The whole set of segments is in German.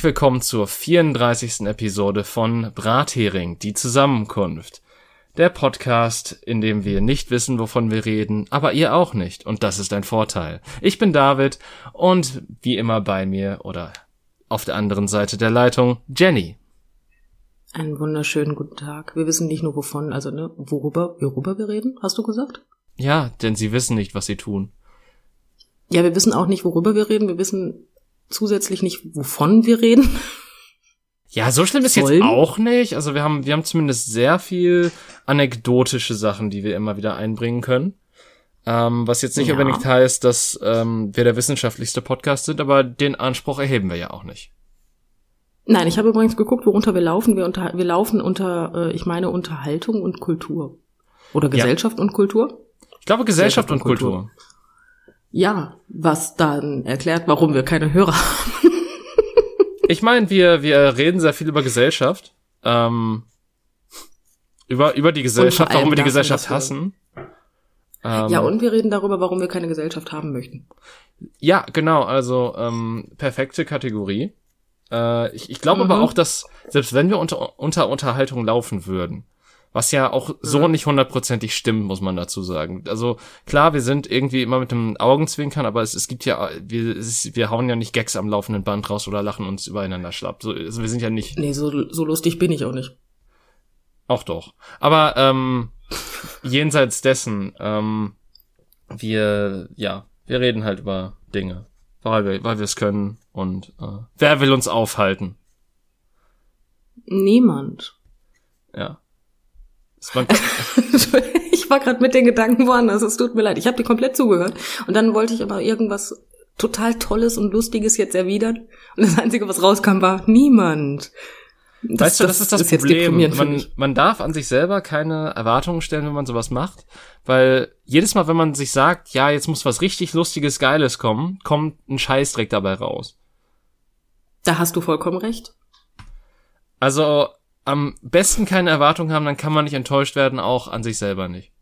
Herzlich willkommen zur 34. Episode von Brathering, die Zusammenkunft. Der Podcast, in dem wir nicht wissen, wovon wir reden, aber ihr auch nicht. Und das ist ein Vorteil. Ich bin David und wie immer bei mir oder auf der anderen Seite der Leitung Jenny. Einen wunderschönen guten Tag. Wir wissen nicht nur wovon, also ne, worüber, worüber wir reden, hast du gesagt? Ja, denn sie wissen nicht, was sie tun. Ja, wir wissen auch nicht, worüber wir reden. Wir wissen zusätzlich nicht, wovon wir reden. Ja, so schlimm ist Sollen? jetzt auch nicht. Also wir haben, wir haben zumindest sehr viel anekdotische Sachen, die wir immer wieder einbringen können. Ähm, was jetzt nicht ja. unbedingt heißt, dass ähm, wir der wissenschaftlichste Podcast sind, aber den Anspruch erheben wir ja auch nicht. Nein, ich habe übrigens geguckt, worunter wir laufen. Wir, unter, wir laufen unter, äh, ich meine, Unterhaltung und Kultur. Oder Gesellschaft ja. und Kultur? Ich glaube Gesellschaft, Gesellschaft und, und Kultur. Kultur. Ja, was dann erklärt, warum wir keine Hörer haben. ich meine, wir, wir reden sehr viel über Gesellschaft. Ähm, über, über die Gesellschaft, warum wir die Gesellschaft hassen. Ähm, ja, und wir reden darüber, warum wir keine Gesellschaft haben möchten. Ja, genau, also ähm, perfekte Kategorie. Äh, ich ich glaube mhm. aber auch, dass selbst wenn wir unter, unter Unterhaltung laufen würden, was ja auch so nicht hundertprozentig stimmt, muss man dazu sagen. Also klar, wir sind irgendwie immer mit dem Augenzwinkern, aber es, es gibt ja, wir, ist, wir hauen ja nicht Gags am laufenden Band raus oder lachen uns übereinander schlapp. So, also wir sind ja nicht. Nee, so, so lustig bin ich auch nicht. Auch doch. Aber ähm, jenseits dessen, ähm, wir, ja, wir reden halt über Dinge, weil wir, weil wir es können und äh, wer will uns aufhalten? Niemand. Ja. ich war gerade mit den Gedanken woanders, es tut mir leid. Ich habe dir komplett zugehört und dann wollte ich aber irgendwas total Tolles und Lustiges jetzt erwidern und das Einzige, was rauskam, war niemand. Das, weißt du, das, das ist das ist Problem. Man, man darf an sich selber keine Erwartungen stellen, wenn man sowas macht, weil jedes Mal, wenn man sich sagt, ja, jetzt muss was richtig Lustiges, Geiles kommen, kommt ein Scheißdreck dabei raus. Da hast du vollkommen recht. Also am besten keine Erwartung haben, dann kann man nicht enttäuscht werden, auch an sich selber nicht.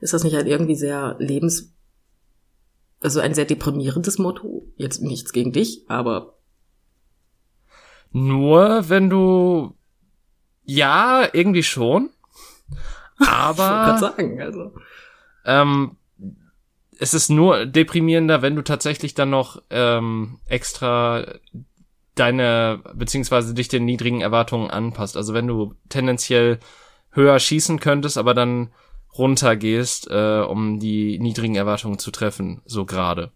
Ist das nicht halt irgendwie sehr lebens, also ein sehr deprimierendes Motto? Jetzt nichts gegen dich, aber. Nur wenn du, ja, irgendwie schon. Aber. ich sagen, also. Ähm, es ist nur deprimierender, wenn du tatsächlich dann noch ähm, extra deine, beziehungsweise dich den niedrigen Erwartungen anpasst. Also wenn du tendenziell höher schießen könntest, aber dann runtergehst, äh, um die niedrigen Erwartungen zu treffen, so gerade.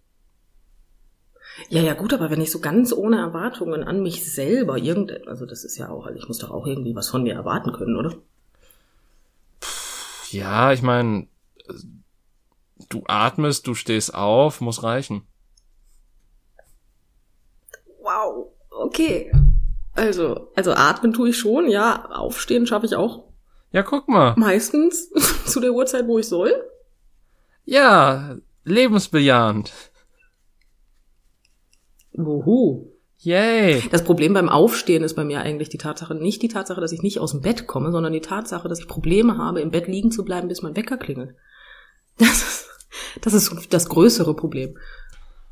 Ja, ja, gut, aber wenn ich so ganz ohne Erwartungen an mich selber irgend, also das ist ja auch, also ich muss doch auch irgendwie was von mir erwarten können, oder? Ja, ich meine, du atmest, du stehst auf, muss reichen. Wow okay. Also, also atmen tue ich schon, ja, aufstehen schaffe ich auch. Ja, guck mal. Meistens zu der Uhrzeit, wo ich soll. Ja, lebensbejahend. Wuhu. Yay. Das Problem beim Aufstehen ist bei mir eigentlich die Tatsache, nicht die Tatsache, dass ich nicht aus dem Bett komme, sondern die Tatsache, dass ich Probleme habe, im Bett liegen zu bleiben, bis mein Wecker klingelt. Das ist das, ist das größere Problem.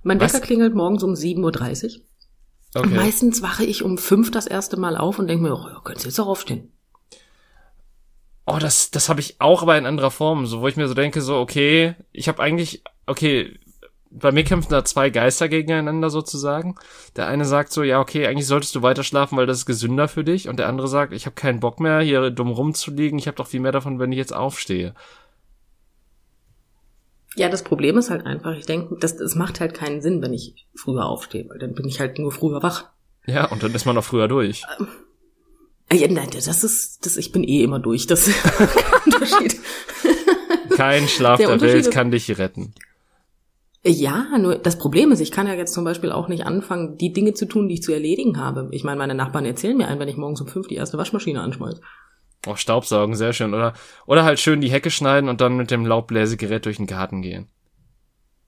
Mein Was? Wecker klingelt morgens um 7.30 Uhr. Okay. Meistens wache ich um fünf das erste Mal auf und denke mir, oh, könntest jetzt auch aufstehen. Oh, das, das habe ich auch, aber in anderer Form, so wo ich mir so denke, so okay, ich habe eigentlich, okay, bei mir kämpfen da zwei Geister gegeneinander sozusagen. Der eine sagt so, ja, okay, eigentlich solltest du weiter schlafen, weil das ist gesünder für dich. Und der andere sagt, ich habe keinen Bock mehr, hier dumm rumzuliegen. Ich habe doch viel mehr davon, wenn ich jetzt aufstehe. Ja, das Problem ist halt einfach, ich denke, das, das macht halt keinen Sinn, wenn ich früher aufstehe, weil dann bin ich halt nur früher wach. Ja, und dann ist man auch früher durch. Ähm, äh, ja, nein, das ist, das, ich bin eh immer durch, das ist kein Unterschied. Kein Schlaf der, der Welt kann dich retten. Ja, nur das Problem ist, ich kann ja jetzt zum Beispiel auch nicht anfangen, die Dinge zu tun, die ich zu erledigen habe. Ich meine, meine Nachbarn erzählen mir ein, wenn ich morgens um fünf die erste Waschmaschine anschmeiße. Oh, Staubsaugen, sehr schön. Oder, oder halt schön die Hecke schneiden und dann mit dem Laubbläsegerät durch den Garten gehen.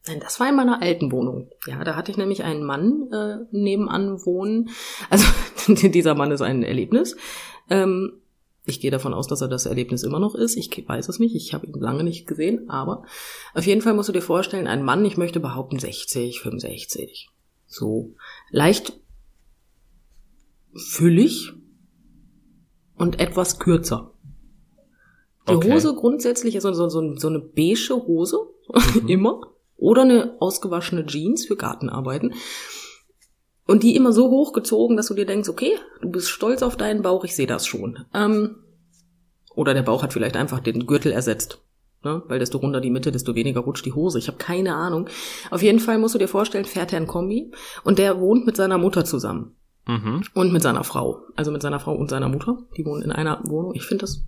Nein, das war in meiner alten Wohnung. Ja, da hatte ich nämlich einen Mann äh, nebenan wohnen. Also dieser Mann ist ein Erlebnis. Ähm, ich gehe davon aus, dass er das Erlebnis immer noch ist. Ich weiß es nicht. Ich habe ihn lange nicht gesehen. Aber auf jeden Fall musst du dir vorstellen, ein Mann, ich möchte behaupten 60, 65. So. Leicht füllig und etwas kürzer. Die Okay. Hose grundsätzlich ist so, so, so, so eine beige Hose, immer. Oder eine ausgewaschene Jeans für Gartenarbeiten. Und die immer so hochgezogen, dass du dir denkst, okay, du bist stolz auf deinen Bauch, ich sehe das schon. Ähm, oder der Bauch hat vielleicht einfach den Gürtel ersetzt. Ne? Weil desto runder die Mitte, desto weniger rutscht die Hose. Ich habe keine Ahnung. Auf jeden Fall musst du dir vorstellen, fährt er ein Kombi und der wohnt mit seiner Mutter zusammen. Mhm. Und mit seiner Frau. Also mit seiner Frau und seiner Mutter. Die wohnen in einer Wohnung. Ich finde das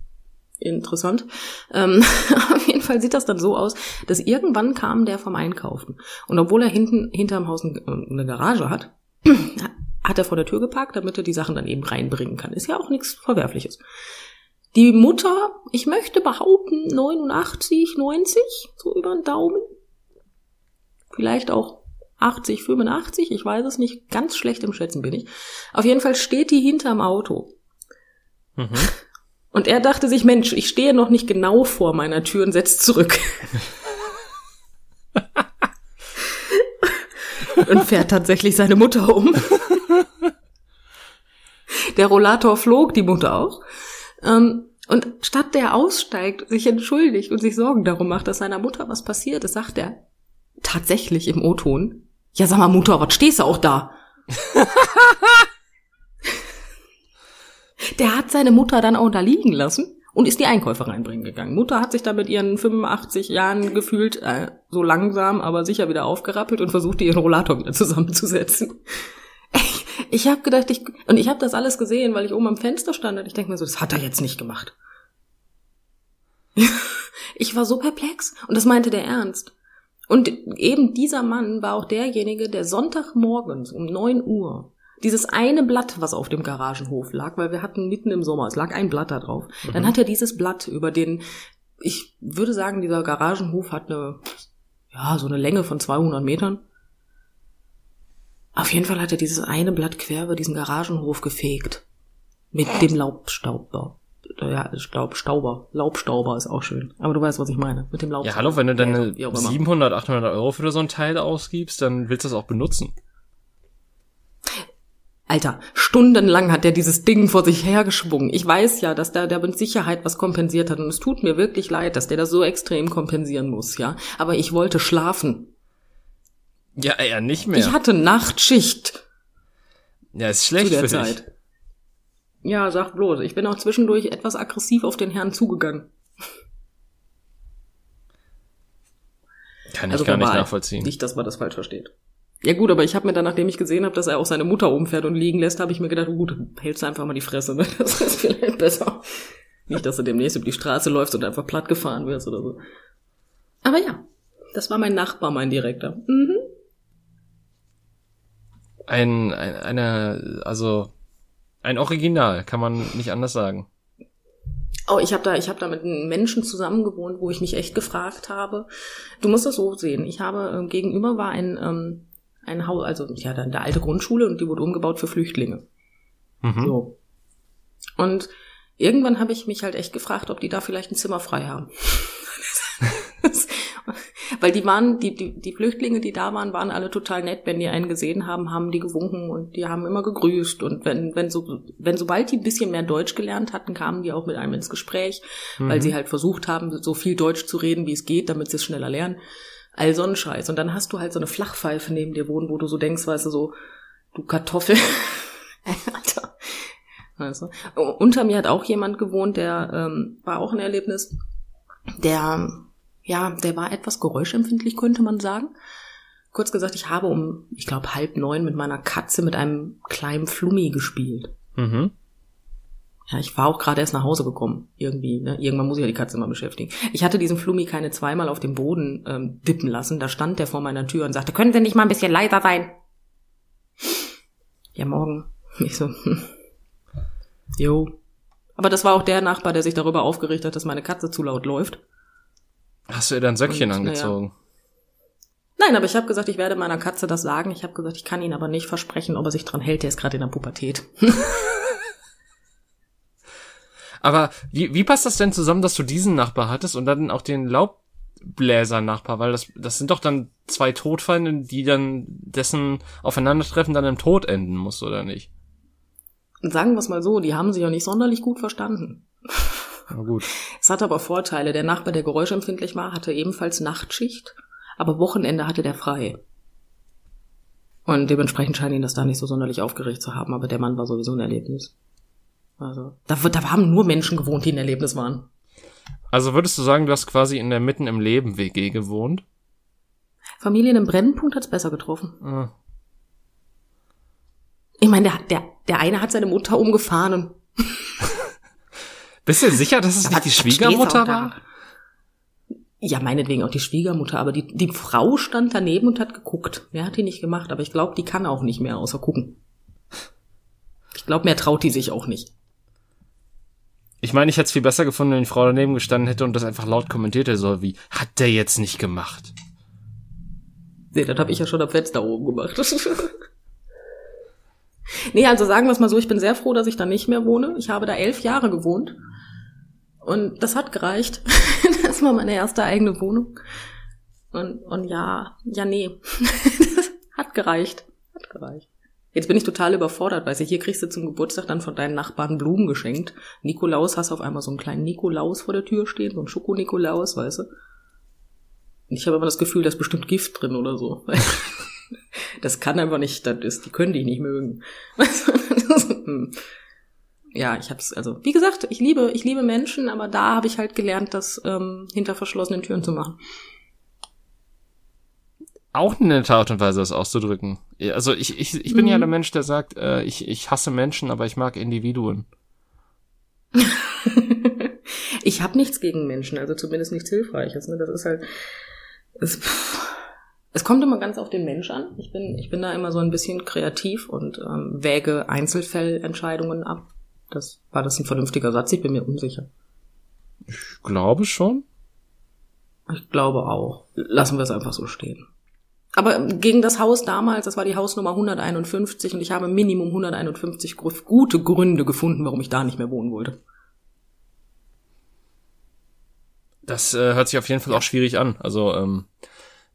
interessant. Ähm, auf jeden Fall sieht das dann so aus, dass irgendwann kam der vom Einkaufen. Und obwohl er hinten hinterm Haus ein- eine Garage hat, hat er vor der Tür geparkt, damit er die Sachen dann eben reinbringen kann. Ist ja auch nichts Verwerfliches. Die Mutter, ich möchte behaupten, 89, 90, so über den Daumen. Vielleicht auch 80, 85, ich weiß es nicht. Ganz schlecht im Schätzen bin ich. Auf jeden Fall steht die hinterm Auto. Mhm. Und er dachte sich, Mensch, ich stehe noch nicht genau vor meiner Tür und setzt zurück. und fährt tatsächlich seine Mutter um. Der Rollator flog, die Mutter auch. Ähm, und statt der aussteigt, sich entschuldigt und sich Sorgen darum macht, dass seiner Mutter was passiert ist, sagt er tatsächlich im O-Ton, ja sag mal Mutter, was stehst du auch da? Der hat seine Mutter dann auch da liegen lassen und ist die Einkäufe reinbringen gegangen. Mutter hat sich da mit ihren 85 Jahren gefühlt äh, so langsam, aber sicher wieder aufgerappelt und versuchte ihren Rollator wieder zusammenzusetzen. Ich, ich habe gedacht, ich und ich habe das alles gesehen, weil ich oben am Fenster stand und ich denke mir so, das hat er jetzt nicht gemacht. ich war so perplex und das meinte der ernst. Und eben dieser Mann war auch derjenige, der Sonntagmorgens um 9 Uhr dieses eine Blatt, was auf dem Garagenhof lag, weil wir hatten mitten im Sommer, es lag ein Blatt da drauf. Dann hat er dieses Blatt über den, ich würde sagen, dieser Garagenhof hat eine, ja, so eine Länge von 200 Metern. Auf jeden Fall hat er dieses eine Blatt quer über diesen Garagenhof gefegt. Mit dem Laubstauber. Ja, Staubstauber. Laubstauber ist auch schön. Aber du weißt, was ich meine. Mit dem Laubstauber. Ja, hallo, wenn du deine immer. 700, 800 Euro für so ein Teil ausgibst, dann willst du das auch benutzen. Alter, stundenlang hat er dieses Ding vor sich hergeschwungen. Ich weiß ja, dass der, der mit Sicherheit was kompensiert hat und es tut mir wirklich leid, dass der das so extrem kompensieren muss, ja. Aber ich wollte schlafen. Ja, eher nicht mehr. Ich hatte Nachtschicht ja, ist schlecht der für Zeit. dich. Ja, sag bloß. Ich bin auch zwischendurch etwas aggressiv auf den Herrn zugegangen. Kann ich Also gar nicht nachvollziehen. Nicht, dass man das falsch versteht. Ja gut, aber ich habe mir dann, nachdem ich gesehen habe, dass er auch seine Mutter umfährt und liegen lässt, habe ich mir gedacht, oh gut, hältst du einfach mal die Fresse, ne? Das ist vielleicht besser. Nicht, dass du demnächst über die Straße läufst und einfach platt gefahren wirst oder so. Aber ja, das war mein Nachbar, mein Direktor. Mhm. Ein, ein, eine, also, ein Original, kann man nicht anders sagen. Oh, ich habe da, ich habe da mit einem Menschen zusammen gewohnt, wo ich mich echt gefragt habe. Du musst das so sehen. Ich habe ähm, gegenüber war ein ähm, ein Haus, also ja, dann der alte Grundschule und die wurde umgebaut für Flüchtlinge. Mhm. So. Und irgendwann habe ich mich halt echt gefragt, ob die da vielleicht ein Zimmer frei haben. Weil die waren, die, die, die Flüchtlinge, die da waren, waren alle total nett. Wenn die einen gesehen haben, haben die gewunken und die haben immer gegrüßt. Und wenn, wenn so, wenn sobald die ein bisschen mehr Deutsch gelernt hatten, kamen die auch mit einem ins Gespräch, weil Mhm. sie halt versucht haben, so viel Deutsch zu reden, wie es geht, damit sie es schneller lernen. All so ein Scheiß. Und dann hast du halt so eine Flachpfeife neben dir wohnen, wo du so denkst, weißt du, so, du Kartoffel. Alter. Du? Unter mir hat auch jemand gewohnt, der ähm, war auch ein Erlebnis. Der, ja, der war etwas geräuschempfindlich, könnte man sagen. Kurz gesagt, ich habe um, ich glaube, halb neun mit meiner Katze mit einem kleinen Flummi gespielt. Mhm. Ja, ich war auch gerade erst nach Hause gekommen. Irgendwie, ne? Irgendwann muss ich ja die Katze mal beschäftigen. Ich hatte diesen Flummi keine zweimal auf dem Boden ähm, dippen lassen. Da stand der vor meiner Tür und sagte, können Sie nicht mal ein bisschen leiser sein? Ja, morgen. Ich so, hm. Jo. Aber das war auch der Nachbar, der sich darüber aufgeregt hat, dass meine Katze zu laut läuft. Hast du ihr dein Söckchen Und, angezogen? Nein, aber ich habe gesagt, ich werde meiner Katze das sagen. Ich habe gesagt, ich kann ihn aber nicht versprechen, ob er sich dran hält. Der ist gerade in der Pubertät. Aber wie, wie passt das denn zusammen, dass du diesen Nachbar hattest und dann auch den Laub, Bläser-Nachbar, weil das, das sind doch dann zwei Todfeinde, die dann dessen Aufeinandertreffen dann im Tod enden muss, oder nicht? Sagen wir es mal so, die haben sich ja nicht sonderlich gut verstanden. Na gut. Es hat aber Vorteile. Der Nachbar, der geräuschempfindlich war, hatte ebenfalls Nachtschicht, aber Wochenende hatte der frei. Und dementsprechend scheint ihn das da nicht so sonderlich aufgeregt zu haben, aber der Mann war sowieso ein Erlebnis. Also, da, da haben nur Menschen gewohnt, die ein Erlebnis waren. Also würdest du sagen, du hast quasi in der Mitten im Leben WG gewohnt? Familien im Brennpunkt hat's besser getroffen. Ah. Ich meine, der, der, der eine hat seine Mutter umgefahren und. Bist du sicher, dass es nicht die Schwiegermutter war? Ja, meinetwegen auch die Schwiegermutter, aber die, die Frau stand daneben und hat geguckt. Mehr hat die nicht gemacht, aber ich glaube, die kann auch nicht mehr außer gucken. Ich glaube, mehr traut die sich auch nicht. Ich meine, ich hätte es viel besser gefunden, wenn die Frau daneben gestanden hätte und das einfach laut kommentiert hätte, so wie, hat der jetzt nicht gemacht. Nee, das habe ich ja schon am Fenster oben gemacht. nee, also sagen wir es mal so, ich bin sehr froh, dass ich da nicht mehr wohne. Ich habe da elf Jahre gewohnt. Und das hat gereicht. das war meine erste eigene Wohnung. Und, und ja, ja, nee. das hat gereicht. Hat gereicht. Jetzt bin ich total überfordert, weißt du, hier kriegst du zum Geburtstag dann von deinen Nachbarn Blumen geschenkt. Nikolaus hast auf einmal so einen kleinen Nikolaus vor der Tür stehen, so einen Schoko-Nikolaus, weißt du. Ich habe immer das Gefühl, da ist bestimmt Gift drin oder so. Das kann einfach nicht, das ist, die können dich nicht mögen. Das ist, hm. ja, ich hab's, also, wie gesagt, ich liebe, ich liebe Menschen, aber da habe ich halt gelernt, das ähm, hinter verschlossenen Türen zu machen. Auch eine nette Art und Weise, das auszudrücken. Ja, Also ich, ich, ich bin ja Mhm. der Mensch, der sagt, äh, ich, ich hasse Menschen, aber ich mag Individuen. ich habe nichts gegen Menschen, also zumindest nichts Hilfreiches. Ne? Das ist halt. Es, pff, es kommt immer ganz auf den Mensch an. Ich bin, ich bin da immer so ein bisschen kreativ und ähm, wäge Einzelfellentscheidungen ab. Das war das ein vernünftiger Satz, ich bin mir unsicher. Ich glaube schon. Ich glaube auch. Lassen wir es einfach so stehen. Aber gegen das Haus damals, das war die Hausnummer 151 und ich habe Minimum 151 gru- gute Gründe gefunden, warum ich da nicht mehr wohnen wollte. Das äh, hört sich auf jeden Fall auch schwierig an. Also, ähm,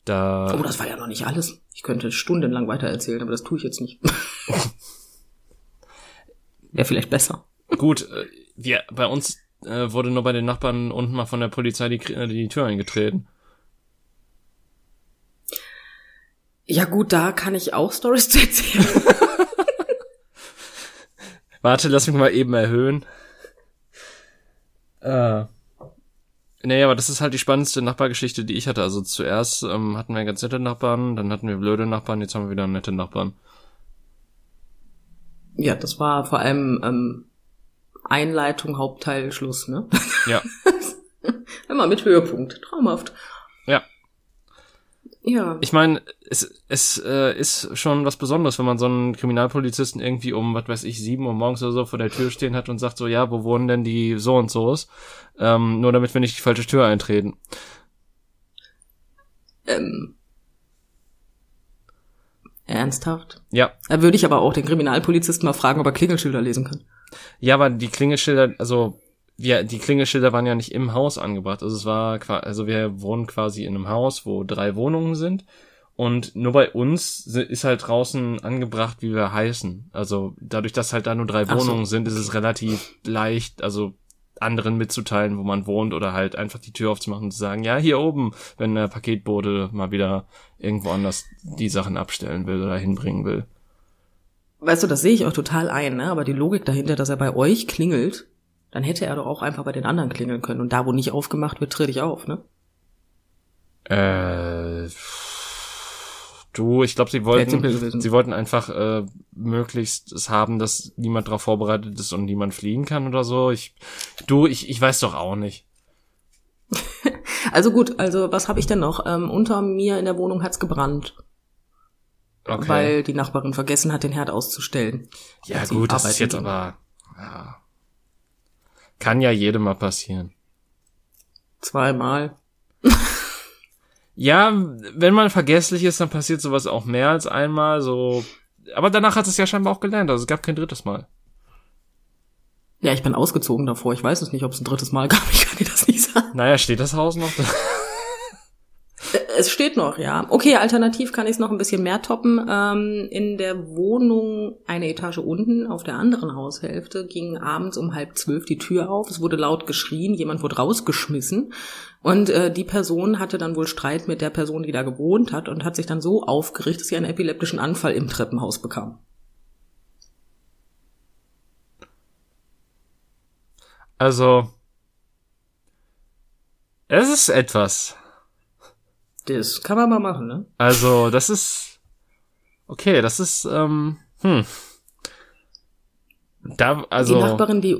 da. Oh, das war ja noch nicht alles. Ich könnte stundenlang weiter erzählen, aber das tue ich jetzt nicht. Wäre vielleicht besser. Gut, äh, wir, bei uns äh, wurde nur bei den Nachbarn unten mal von der Polizei die, äh, die Tür eingetreten. Ja gut, da kann ich auch Stories zu erzählen. Warte, lass mich mal eben erhöhen. Äh. Nee, aber das ist halt die spannendste Nachbargeschichte, die ich hatte. Also zuerst ähm, hatten wir ganz nette Nachbarn, dann hatten wir blöde Nachbarn, jetzt haben wir wieder nette Nachbarn. ja, das war vor allem ähm, Einleitung, Hauptteil, Schluss, ne? Ja. Immer mit Höhepunkt. Traumhaft. Ja. Ich meine, es, es äh, ist schon was Besonderes, wenn man so einen Kriminalpolizisten irgendwie um, was weiß ich, sieben Uhr morgens oder so vor der Tür stehen hat und sagt so, ja, wo wohnen denn die so und so's? Ähm, nur damit wir nicht die falsche Tür eintreten. Ähm, ernsthaft? Ja. Da würde ich aber auch den Kriminalpolizisten mal fragen, ob er Klingelschilder lesen kann. Ja, aber die Klingelschilder, also wir, die Klingelschilder waren ja nicht im Haus angebracht. Also es war, also wir wohnen quasi in einem Haus, wo drei Wohnungen sind. Und nur bei uns ist halt draußen angebracht, wie wir heißen. Also dadurch, dass halt da nur drei Ach so. Wohnungen sind, ist es relativ leicht, also anderen mitzuteilen, wo man wohnt oder halt einfach die Tür aufzumachen und zu sagen, ja, hier oben, wenn der Paketbote mal wieder irgendwo anders die Sachen abstellen will oder hinbringen will. Weißt du, das sehe ich auch total ein, ne? aber die Logik dahinter, dass er bei euch klingelt, dann hätte er doch auch einfach bei den anderen klingeln können. Und da, wo nicht aufgemacht wird, trete ich auf, ne? Äh, du, ich glaube, sie wollten, sie wollten einfach äh, möglichst es haben, dass niemand darauf vorbereitet ist und niemand fliehen kann oder so. Ich, du, ich, ich weiß doch auch nicht. Also gut, also was habe ich denn noch? Ähm, unter mir in der Wohnung hat's gebrannt, Okay. weil die Nachbarin vergessen hat, den Herd auszustellen. ja gut, das ist jetzt ging. aber kann ja jedem mal passieren. Zweimal. Ja, wenn man vergesslich ist, dann passiert sowas auch mehr als einmal. So, aber danach hat es ja scheinbar auch gelernt. Also es gab kein drittes Mal. Ja, ich bin ausgezogen davor. Ich weiß es nicht, ob es ein drittes Mal gab. Ich kann dir das nicht sagen. Naja, steht das Haus noch? Es steht noch, ja. Okay, alternativ kann ich es noch ein bisschen mehr toppen. Ähm, in der Wohnung eine Etage unten auf der anderen Haushälfte ging abends um halb zwölf die Tür auf. Es wurde laut geschrien, jemand wurde rausgeschmissen. Und äh, die Person hatte dann wohl Streit mit der Person, die da gewohnt hat und hat sich dann so aufgerichtet, dass sie einen epileptischen Anfall im Treppenhaus bekam. Also, es ist etwas. Das kann man mal machen, ne? Also, das ist okay, das ist ähm, hm. Da also die Nachbarin, die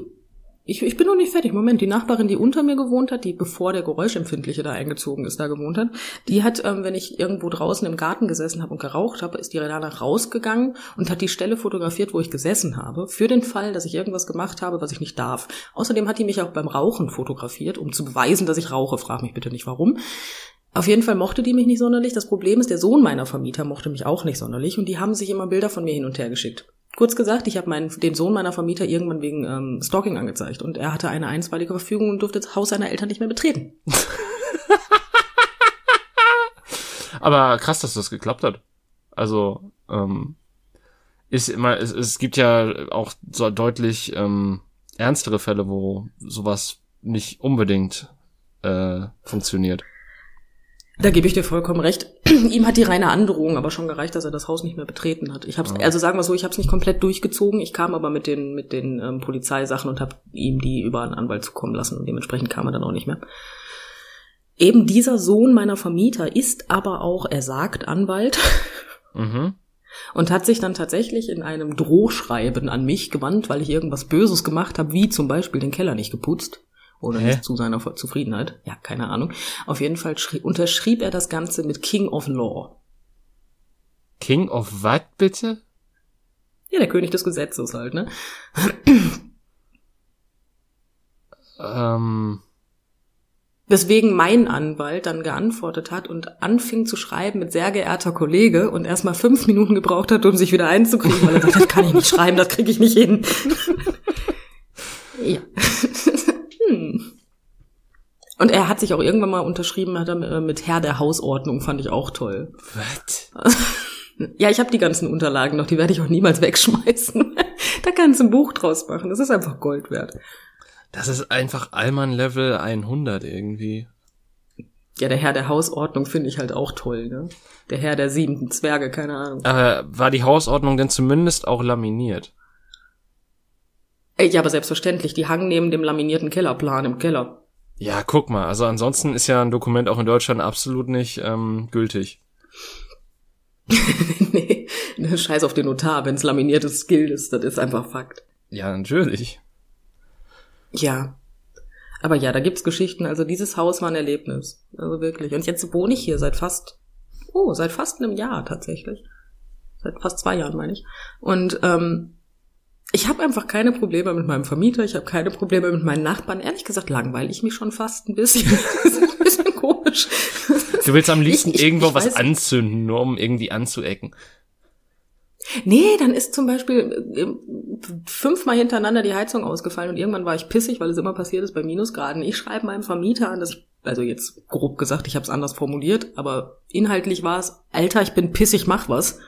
ich, ich bin noch nicht fertig. Moment, die Nachbarin, die unter mir gewohnt hat, die bevor der Geräuschempfindliche da eingezogen ist, da gewohnt hat, die hat, ähm, wenn ich irgendwo draußen im Garten gesessen habe und geraucht habe, ist die danach rausgegangen und hat die Stelle fotografiert, wo ich gesessen habe, für den Fall, dass ich irgendwas gemacht habe, was ich nicht darf. Außerdem hat die mich auch beim Rauchen fotografiert, um zu beweisen, dass ich rauche. Frag mich bitte nicht warum. Auf jeden Fall mochte die mich nicht sonderlich. Das Problem ist, der Sohn meiner Vermieter mochte mich auch nicht sonderlich und die haben sich immer Bilder von mir hin und her geschickt. Kurz gesagt, ich habe meinen, den Sohn meiner Vermieter irgendwann wegen ähm, Stalking angezeigt und er hatte eine einstweilige Verfügung und durfte das Haus seiner Eltern nicht mehr betreten. Aber krass, dass das geklappt hat. Also, ähm, ist immer, es, es gibt ja auch so deutlich ähm, ernstere Fälle, wo sowas nicht unbedingt äh, funktioniert. Da gebe ich dir vollkommen recht. Ihm hat die reine Androhung aber schon gereicht, dass er das Haus nicht mehr betreten hat. Ich hab's, ja. also sagen wir so, ich habe es nicht komplett durchgezogen. Ich kam aber mit den mit den ähm, Polizeisachen und habe ihm die über einen Anwalt zukommen lassen und dementsprechend kam er dann auch nicht mehr. Eben dieser Sohn meiner Vermieter ist aber auch, er sagt Anwalt. Mhm. Und hat sich dann tatsächlich in einem Drohschreiben an mich gewandt, weil ich irgendwas Böses gemacht habe, wie zum Beispiel den Keller nicht geputzt. Oder Hä? nicht zu seiner Zufriedenheit. Ja, keine Ahnung. Auf jeden Fall unterschrieb er das Ganze mit King of Law. King of what bitte? Ja, der König des Gesetzes halt, ne? Ähm. Weswegen mein Anwalt dann geantwortet hat und anfing zu schreiben mit sehr geehrter Kollege und erstmal fünf Minuten gebraucht hat, um sich wieder einzukriegen, weil er sagt, das kann ich nicht schreiben, das kriege ich nicht hin. ja. Hm. Und er hat sich auch irgendwann mal unterschrieben, hat er äh, mit Herr der Hausordnung, fand ich auch toll. Was? ja, ich habe die ganzen Unterlagen noch, die werde ich auch niemals wegschmeißen. da kannst du ein Buch draus machen, das ist einfach Gold wert. Das ist einfach Allmann Level 100 irgendwie. Ja, der Herr der Hausordnung finde ich halt auch toll, ne? Der Herr der siebenten Zwerge, keine Ahnung. Aber war die Hausordnung denn zumindest auch laminiert? Ja, aber selbstverständlich, die hangen neben dem laminierten Kellerplan im Keller. Ja, guck mal, also ansonsten ist ja ein Dokument auch in Deutschland absolut nicht ähm, gültig. nee, ne, scheiß auf den Notar, wenn's laminiertes gilt ist, das ist einfach Fakt. Ja, natürlich. Ja. Aber ja, da gibt's Geschichten, also dieses Haus war ein Erlebnis. Also wirklich. Und jetzt wohne ich hier seit fast, oh, seit fast einem Jahr tatsächlich. Seit fast zwei Jahren, meine ich. Und ähm, ich habe einfach keine Probleme mit meinem Vermieter, ich habe keine Probleme mit meinen Nachbarn. Ehrlich gesagt langweile ich mich schon fast ein bisschen. das ist ein bisschen komisch. Du willst am liebsten ich, ich, irgendwo ich was weiß, anzünden, nur um irgendwie anzuecken. Nee, dann ist zum Beispiel äh, fünfmal hintereinander die Heizung ausgefallen und irgendwann war ich pissig, weil es immer passiert ist bei Minusgraden. Ich schreibe meinem Vermieter an, dass ich, also jetzt grob gesagt, ich habe es anders formuliert, aber inhaltlich war es, Alter, ich bin pissig, mach was.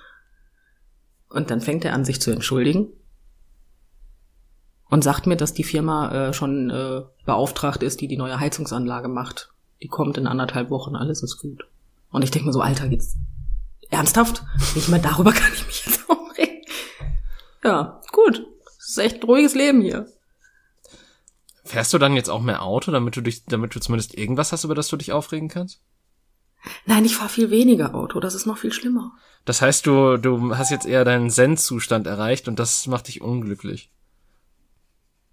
Und dann fängt er an, sich zu entschuldigen und sagt mir, dass die Firma äh, schon äh, beauftragt ist, die die neue Heizungsanlage macht. Die kommt in anderthalb Wochen, alles ist gut. Und ich denke mir so, Alter, jetzt ernsthaft? Nicht mal darüber kann ich mich jetzt aufregen. Ja, gut. Das ist echt ein ruhiges Leben hier. Fährst du dann jetzt auch mehr Auto, damit du dich, damit du zumindest irgendwas hast, über das du dich aufregen kannst? Nein, ich fahre viel weniger Auto, das ist noch viel schlimmer. Das heißt, du, du hast jetzt eher deinen Zen-Zustand erreicht und das macht dich unglücklich.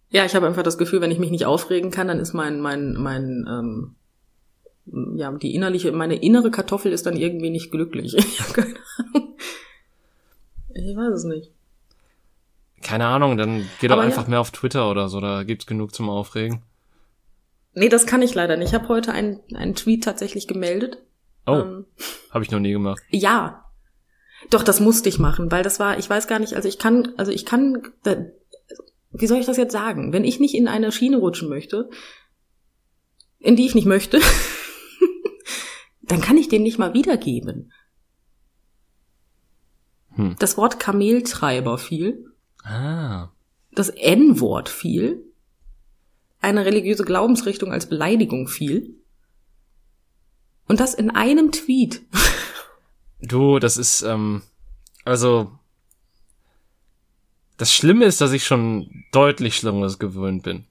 Ja, ich habe einfach das Gefühl, wenn ich mich nicht aufregen kann, dann ist mein, mein, mein, ähm, ja, die innerliche, meine innere Kartoffel ist dann irgendwie nicht glücklich. Ich habe keine Ahnung. Ich weiß es nicht. Keine Ahnung, dann geh doch einfach ja. mehr auf Twitter oder so, da gibt's genug zum Aufregen. Nee, das kann ich leider nicht. Ich habe heute einen, einen Tweet tatsächlich gemeldet. Oh, ähm, habe ich noch nie gemacht. Ja. Doch, das musste ich machen, weil das war, ich weiß gar nicht, also ich kann, also ich kann, wie soll ich das jetzt sagen? Wenn ich nicht in eine Schiene rutschen möchte, in die ich nicht möchte, dann kann ich den nicht mal wiedergeben. Hm. Das Wort Kameltreiber fiel, Ah. das N-Wort fiel, eine religiöse Glaubensrichtung als Beleidigung fiel. Und das in einem Tweet. Du, das ist, ähm, also, das Schlimme ist, dass ich schon deutlich Schlimmeres gewöhnt bin.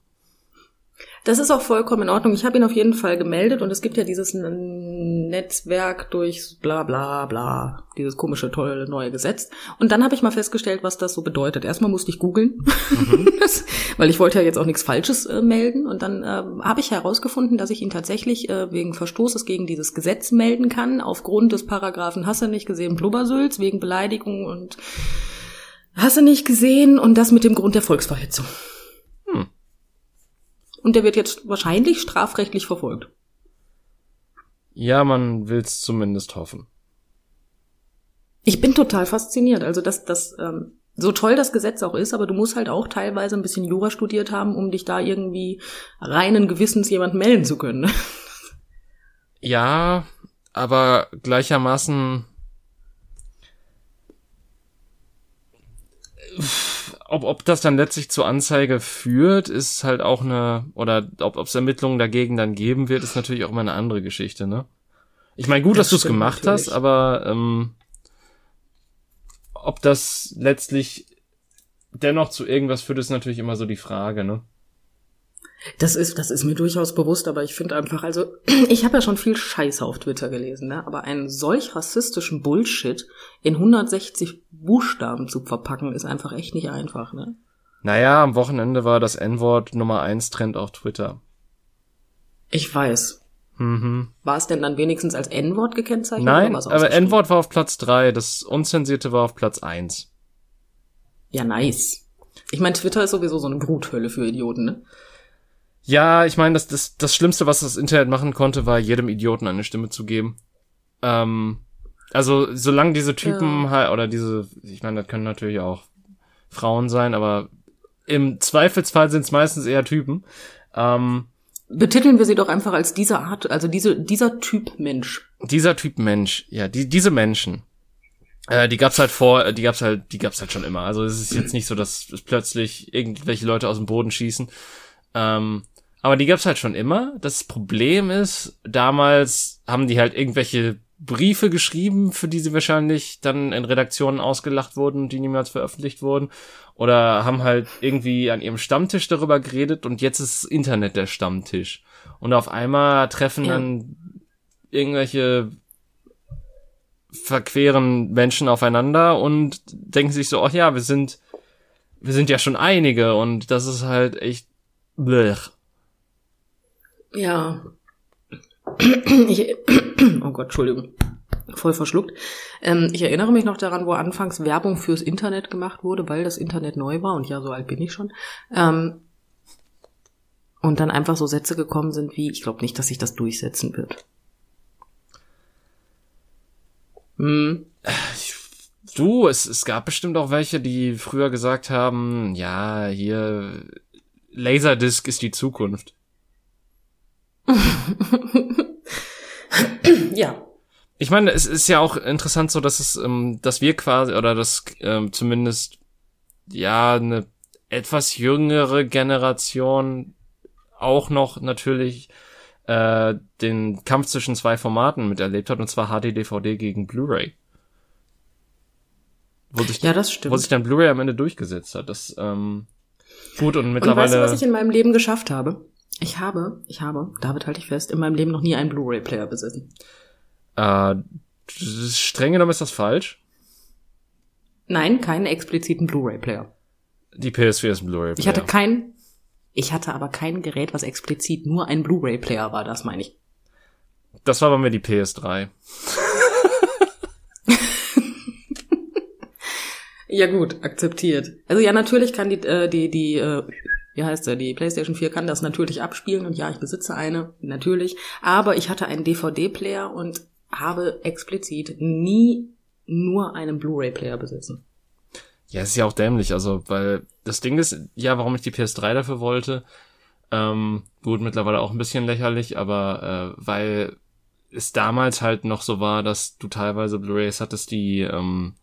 Das ist auch vollkommen in Ordnung. Ich habe ihn auf jeden Fall gemeldet und es gibt ja dieses Netzwerk durch bla bla bla, dieses komische, tolle neue Gesetz. Und dann habe ich mal festgestellt, was das so bedeutet. Erstmal musste ich googeln, Das- weil ich wollte ja jetzt auch nichts Falsches äh, melden. Und dann ähm, habe ich herausgefunden, dass ich ihn tatsächlich äh, wegen Verstoßes gegen dieses Gesetz melden kann, aufgrund des Paragraphen Hasse nicht gesehen Blubbersülz, wegen Beleidigung und Hasse nicht gesehen und das mit dem Grund der Volksverhetzung. Hm. Und der wird jetzt wahrscheinlich strafrechtlich verfolgt. Ja, man will's zumindest hoffen. Ich bin total fasziniert. Also, dass das ähm, so toll das Gesetz auch ist, aber du musst halt auch teilweise ein bisschen Jura studiert haben, um dich da irgendwie reinen Gewissens jemand melden zu können. ne? Ja, aber gleichermaßen, ob, ob das dann letztlich zur Anzeige führt, ist halt auch eine, oder ob es Ermittlungen dagegen dann geben wird, ist natürlich auch immer eine andere Geschichte, ne? Ich meine, gut, Das dass du es gemacht natürlich. hast, aber ähm, ob das letztlich dennoch zu irgendwas führt, ist natürlich immer so die Frage, ne? Das ist, das ist mir durchaus bewusst, aber ich finde einfach, also ich habe ja schon viel Scheiße auf Twitter gelesen, ne? aber einen solch rassistischen Bullshit in 160 Buchstaben zu verpacken, ist einfach echt nicht einfach, ne? Naja, am Wochenende war das N-Wort Nummer eins Trend auf Twitter. Ich weiß. Mhm. War es denn dann wenigstens als N-Wort gekennzeichnet? Nein, aber? N-Wort war auf Platz drei, das Unzensierte war auf Platz eins. Ja, nice. Ich meine, Twitter ist sowieso so eine Bruthölle für Idioten, ne? Ja, ich meine, das, das, das Schlimmste, was das Internet machen konnte, war jedem Idioten eine Stimme zu geben. Ähm, also, solange diese Typen Ja. halt, oder diese, ich meine, das können natürlich auch Frauen sein, aber im Zweifelsfall sind es meistens eher Typen. Ähm, Betiteln wir sie doch einfach als diese Art, also diese, dieser Typ Mensch. dieser Typ Mensch, ja, die, diese Menschen, äh, die gab's halt vor, die gab's halt, die gab's halt schon immer. Also es ist jetzt nicht so, dass es plötzlich irgendwelche Leute aus dem Boden schießen. Ähm, aber die gab's halt schon immer. Das Problem ist, damals haben die halt irgendwelche Briefe geschrieben, für die sie wahrscheinlich dann in Redaktionen ausgelacht wurden und die niemals veröffentlicht wurden. Oder haben halt irgendwie an ihrem Stammtisch darüber geredet und jetzt ist Internet der Stammtisch. Und auf einmal treffen Ja. dann irgendwelche verqueren Menschen aufeinander und denken sich so, ach ja, wir sind, wir sind ja schon einige und das ist halt echt, blech. Ja. Ich, oh Gott, Entschuldigung. Voll verschluckt. Ähm, ich erinnere mich noch daran, wo anfangs Werbung fürs Internet gemacht wurde, weil das Internet neu war und ja, so alt bin ich schon. Ähm, und dann einfach so Sätze gekommen sind wie, ich glaube nicht, dass sich das durchsetzen wird. Hm. Du, es, es gab bestimmt auch welche, die früher gesagt haben, ja, hier, Laserdisc ist die Zukunft. Ja. Ich meine, es ist ja auch interessant so, dass es, ähm, dass wir quasi, oder dass ähm, zumindest, ja, eine etwas jüngere Generation auch noch natürlich äh, den Kampf zwischen zwei Formaten miterlebt hat, und zwar HD-DVD gegen Blu-ray. Wo sich, Ja, das stimmt. wo sich dann Blu-ray am Ende durchgesetzt hat. Das, ähm, gut, und Und weißt mittlerweile. du, was ich in meinem Leben geschafft habe? Ich habe, ich habe, David halte ich fest, in meinem Leben noch nie einen Blu-ray-Player besessen. äh, streng genommen ist das falsch. Nein, keinen expliziten Blu-ray-Player. Die PS4 ist ein Blu-ray-Player. Ich hatte kein, ich hatte aber kein Gerät, was explizit nur ein Blu-ray-Player war, das meine ich. Das war bei mir die PS3. Ja gut, akzeptiert. Also ja, natürlich kann die, äh, die, die, äh, wie heißt der, die PlayStation 4 kann das natürlich abspielen und ja, ich besitze eine, natürlich. Aber ich hatte einen DVD-Player und habe explizit nie nur einen Blu-ray-Player besessen. Ja, es ist ja auch dämlich, also, weil das Ding ist, ja, warum ich die PS3 dafür wollte, ähm, gut, mittlerweile auch ein bisschen lächerlich, aber äh, weil es damals halt noch so war, dass du teilweise Blu-rays hattest, die ähm,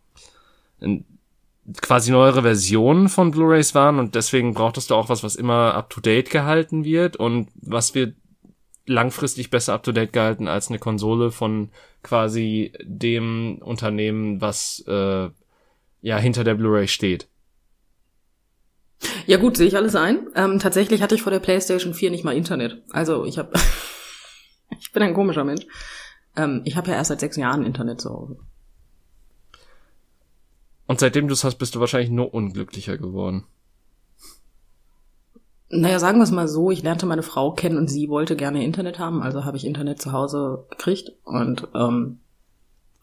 quasi neuere Versionen von Blu-rays waren und deswegen brauchtest du auch was, was immer up-to-date gehalten wird und was wird langfristig besser up-to-date gehalten als eine Konsole von quasi dem Unternehmen, was äh, ja hinter der Blu-ray steht. Ja gut, sehe ich alles ein. Ähm, tatsächlich hatte ich vor der PlayStation 4 nicht mal Internet. Also ich habe, ich bin ein komischer Mensch. Ähm, ich habe ja erst seit sechs Jahren Internet zu Hause. Und seitdem du es hast, bist du wahrscheinlich nur unglücklicher geworden. Naja, sagen wir es mal so, ich lernte meine Frau kennen und sie wollte gerne Internet haben, also habe ich Internet zu Hause gekriegt. Und ähm,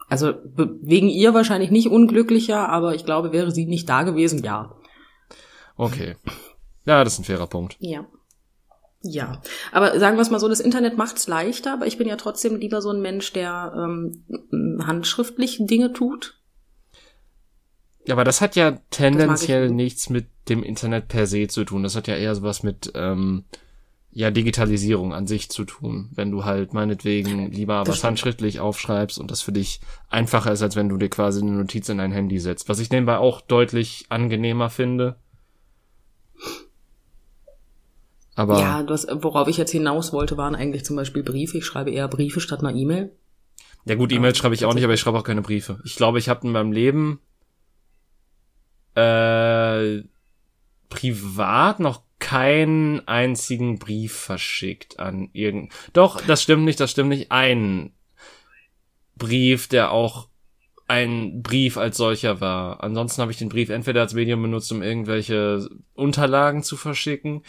also wegen ihr wahrscheinlich nicht unglücklicher, aber ich glaube, wäre sie nicht da gewesen, ja. Okay. Ja, das ist ein fairer Punkt. Ja. Ja, aber sagen wir es mal so, das Internet macht's leichter, aber ich bin ja trotzdem lieber so ein Mensch, der ähm, handschriftlich Dinge tut. Ja, aber das hat ja tendenziell nichts mit dem Internet per se zu tun. Das hat ja eher sowas mit ähm, ja Digitalisierung an sich zu tun. Wenn du halt meinetwegen lieber das was handschriftlich aufschreibst und das für dich einfacher ist, als wenn du dir quasi eine Notiz in dein Handy setzt. Was ich nebenbei auch deutlich angenehmer finde. Aber ja, das, worauf ich jetzt hinaus wollte, waren eigentlich zum Beispiel Briefe. Ich schreibe eher Briefe statt einer E-Mail. Ja gut, E-Mails schreibe ich auch nicht, aber ich schreibe auch keine Briefe. Ich glaube, ich habe in meinem Leben äh, privat noch keinen einzigen Brief verschickt an irgend. Doch, das stimmt nicht, das stimmt nicht. Ein Brief, der auch ein Brief als solcher war. Ansonsten habe ich den Brief entweder als Medium benutzt, um irgendwelche Unterlagen zu verschicken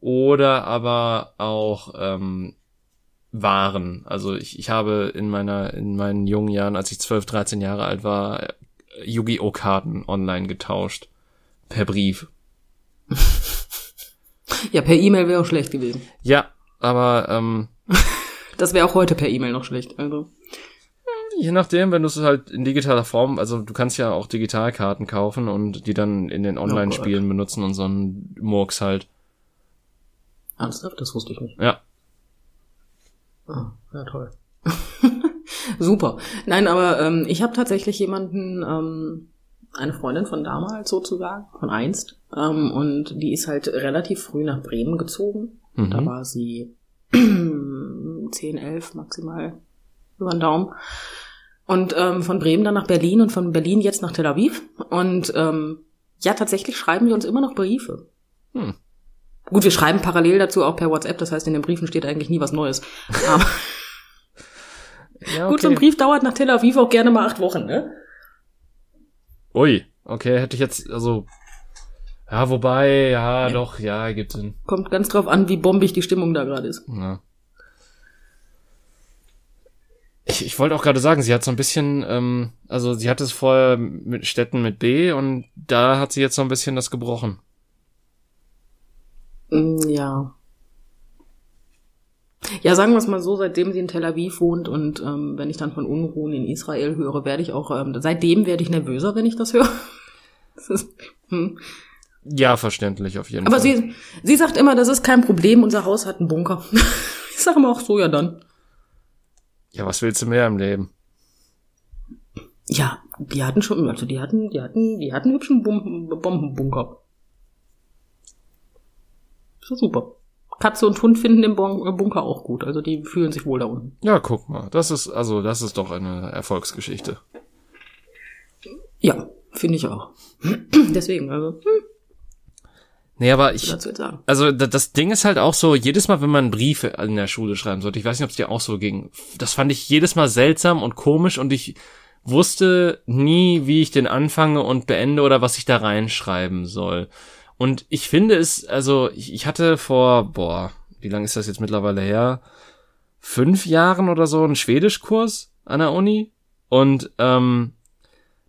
oder aber auch ähm, Waren. Also ich, ich habe in meiner in meinen jungen Jahren, als ich 12, 13 Jahre alt war, Yu-Gi-Oh Karten online getauscht per Brief. ja, per E-Mail wäre auch schlecht gewesen. Ja, aber ähm, das wäre auch heute per E-Mail noch schlecht. Also je nachdem, wenn du es halt in digitaler Form, also du kannst ja auch Digitalkarten kaufen und die dann in den oh Online-Spielen oh benutzen und so einen Murks halt. Ernsthaft? Das wusste ich nicht. Ja. Ah, ja, toll. Super. Nein, aber ähm, ich habe tatsächlich jemanden, ähm, eine Freundin von damals sozusagen, von einst, ähm, und die ist halt relativ früh nach Bremen gezogen. Mhm. Da war sie 10, 11 maximal über den Daumen. Und ähm, von Bremen dann nach Berlin und von Berlin jetzt nach Tel Aviv. Und ähm, ja, tatsächlich schreiben wir uns immer noch Briefe. Hm. Gut, wir schreiben parallel dazu auch per WhatsApp, das heißt, in den Briefen steht eigentlich nie was Neues. Aber ja, okay. Gut, so ein Brief dauert nach Tel Aviv auch gerne mal acht Wochen, ne? Ui, okay, hätte ich jetzt, also, ja, wobei, ja, doch, ja, gibt Sinn. Kommt ganz drauf an, wie bombig die Stimmung da gerade ist. Ja. Ich, ich wollte auch gerade sagen, sie hat so ein bisschen, ähm, also sie hat es vorher mit Städten mit B und da hat sie jetzt so ein bisschen das gebrochen. Mm, ja. Ja, sagen wir es mal so, seitdem sie in Tel Aviv wohnt und ähm, wenn ich dann von Unruhen in Israel höre, werde ich auch, ähm, seitdem werde ich nervöser, wenn ich das höre. das ist, hm. Ja, verständlich auf jeden Aber Fall. Aber sie, sie sagt immer, das ist kein Problem, unser Haus hat einen Bunker. ich sage immer auch so, ja dann. Ja, was willst du mehr im Leben? Ja, die hatten schon, also die hatten, die hatten, die hatten hübschen Bombenbunker. So super. Katze und Hund finden den Bunker auch gut. Also die fühlen sich wohl da unten. Ja, guck mal. Das ist, also, das ist doch eine Erfolgsgeschichte. Ja, finde ich auch. Deswegen, also. Hm. Nee, aber ich, also das Ding ist halt auch so, jedes Mal, wenn man Briefe in der Schule schreiben sollte, ich weiß nicht, ob es dir auch so ging, das fand ich jedes Mal seltsam und komisch und ich wusste nie, wie ich den anfange und beende oder was ich da reinschreiben soll. Und ich finde es, also ich, ich hatte vor, boah, wie lange ist das jetzt mittlerweile her? Fünf Jahren oder so einen Schwedischkurs an der Uni. Und ähm,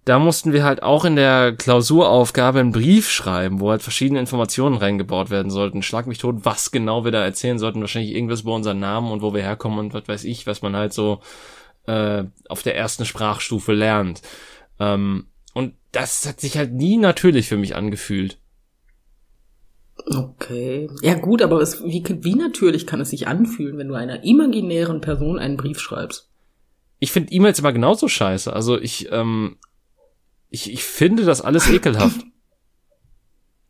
da mussten wir halt auch in der Klausuraufgabe einen Brief schreiben, wo halt verschiedene Informationen reingebaut werden sollten. Schlag mich tot, was genau wir da erzählen sollten. Wahrscheinlich irgendwas über unseren Namen und wo wir herkommen und was weiß ich, was man halt so äh, auf der ersten Sprachstufe lernt. Ähm, und das hat sich halt nie natürlich für mich angefühlt. Okay. Ja gut, aber es, wie, wie natürlich kann es sich anfühlen, wenn du einer imaginären Person einen Brief schreibst? Ich finde E-Mails immer genauso scheiße. Also ich, ähm, ich, ich finde das alles ekelhaft.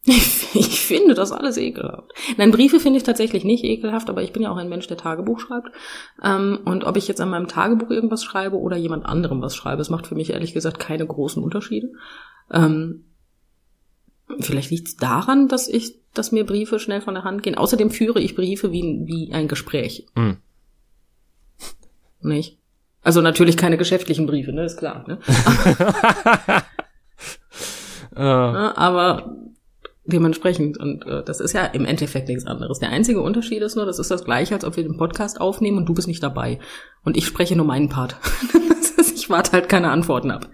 Ich, ich finde das alles ekelhaft. Nein, Briefe finde ich tatsächlich nicht ekelhaft, aber ich bin ja auch ein Mensch, der Tagebuch schreibt. Ähm, und ob ich jetzt an meinem Tagebuch irgendwas schreibe oder jemand anderem was schreibe, es macht für mich ehrlich gesagt keine großen Unterschiede. Ähm, vielleicht liegt es daran, dass ich, dass mir Briefe schnell von der Hand gehen. Außerdem führe ich Briefe wie, wie ein Gespräch. Mhm. Nicht? Also natürlich keine geschäftlichen Briefe, ne, ist klar. Ne? aber dementsprechend. Und äh, das ist ja im Endeffekt nichts anderes. Der einzige Unterschied ist nur, das ist das gleiche, als ob wir den Podcast aufnehmen und du bist nicht dabei. Und ich spreche nur meinen Part. ich warte halt keine Antworten ab.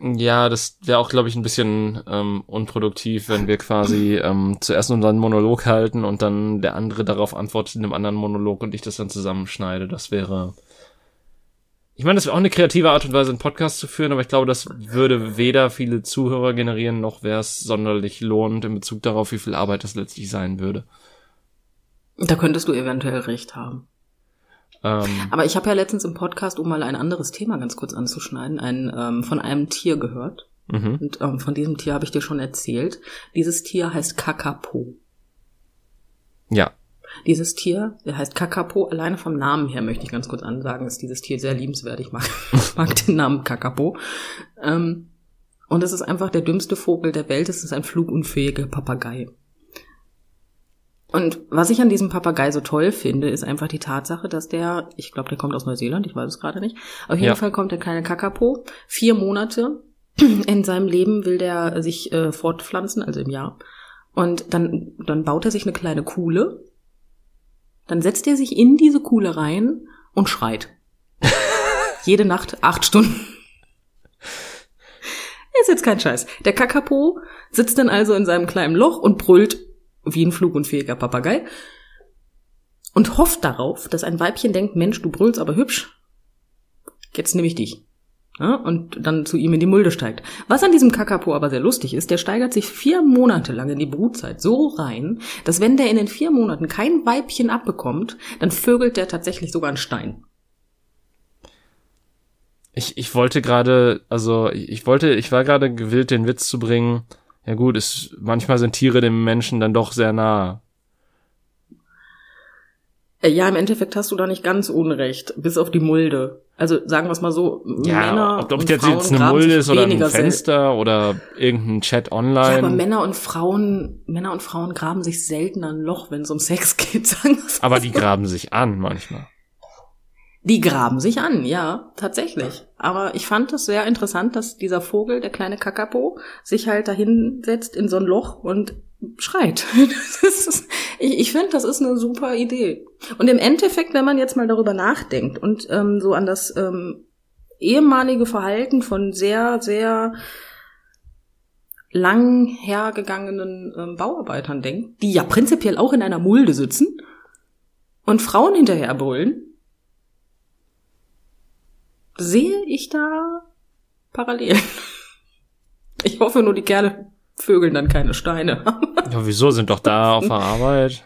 Ja, das wäre auch, glaube ich, ein bisschen ähm, unproduktiv, wenn wir quasi ähm, zuerst unseren Monolog halten und dann der andere darauf antwortet in einem anderen Monolog und ich das dann zusammenschneide. Das wäre ich meine, das wäre auch eine kreative Art und Weise, einen Podcast zu führen, aber ich glaube, das würde weder viele Zuhörer generieren, noch wäre es sonderlich lohnend in Bezug darauf, wie viel Arbeit das letztlich sein würde. Da könntest du eventuell recht haben. Ähm, aber ich habe ja letztens im Podcast, um mal ein anderes Thema ganz kurz anzuschneiden, ein, ähm, von einem Tier gehört. mhm. Und ähm, von diesem Tier habe ich dir schon erzählt. Dieses Tier heißt Kakapo. Ja. Dieses Tier, der heißt Kakapo, alleine vom Namen her möchte ich ganz kurz ansagen, ist dieses Tier sehr liebenswert. Ich mag, mag den Namen Kakapo. Ähm, und es ist einfach der dümmste Vogel der Welt. Es ist ein flugunfähiger Papagei. Und was ich an diesem Papagei so toll finde, ist einfach die Tatsache, dass der, ich glaube, der kommt aus Neuseeland, ich weiß es gerade nicht. Auf jeden Ja. Fall kommt der kleine Kakapo. Vier Monate in seinem Leben will der sich äh, fortpflanzen, also im Jahr. Und dann, dann baut er sich eine kleine Kuhle. Dann setzt er sich in diese Kuhle rein und schreit. Jede Nacht acht Stunden. Ist jetzt kein Scheiß. Der Kakapo sitzt dann also in seinem kleinen Loch und brüllt wie ein flugunfähiger Papagei und hofft darauf, dass ein Weibchen denkt, Mensch, du brüllst aber hübsch. Jetzt nehme ich dich. Ja, und dann zu ihm in die Mulde steigt. Was an diesem Kakapo aber sehr lustig ist, der steigert sich vier Monate lang in die Brutzeit so rein, dass wenn der in den vier Monaten kein Weibchen abbekommt, dann vögelt der tatsächlich sogar einen Stein. Ich, ich wollte gerade, also ich, wollte, ich war gerade gewillt, den Witz zu bringen. Ja gut, es, manchmal sind Tiere dem Menschen dann doch sehr nah. Äh, Ja, im Endeffekt hast du da nicht ganz unrecht, bis auf die Mulde. Also sagen wir es mal so, Ja, Männer ob, ob und jetzt, Frauen jetzt eine Mulde ist oder ein. Fenster oder irgendein Chat online. Ja, aber Männer und Frauen, Männer und Frauen graben sich selten ein Loch, wenn es um Sex geht, sagen mal Aber die graben sich an manchmal. Die graben sich an, ja, tatsächlich. Aber ich fand es sehr interessant, dass dieser Vogel, der kleine Kakapo, sich halt dahin setzt in so ein Loch und schreit. Ist, ich ich finde, das ist eine super Idee. Und im Endeffekt, wenn man jetzt mal darüber nachdenkt und ähm, so an das ähm, ehemalige Verhalten von sehr, sehr lang hergegangenen ähm, Bauarbeitern denkt, die ja prinzipiell auch in einer Mulde sitzen und Frauen hinterher brüllen, sehe ich da Parallelen. Ich hoffe nur, die Kerle vögeln dann keine Steine. Ja, wieso sind doch da auf der Arbeit?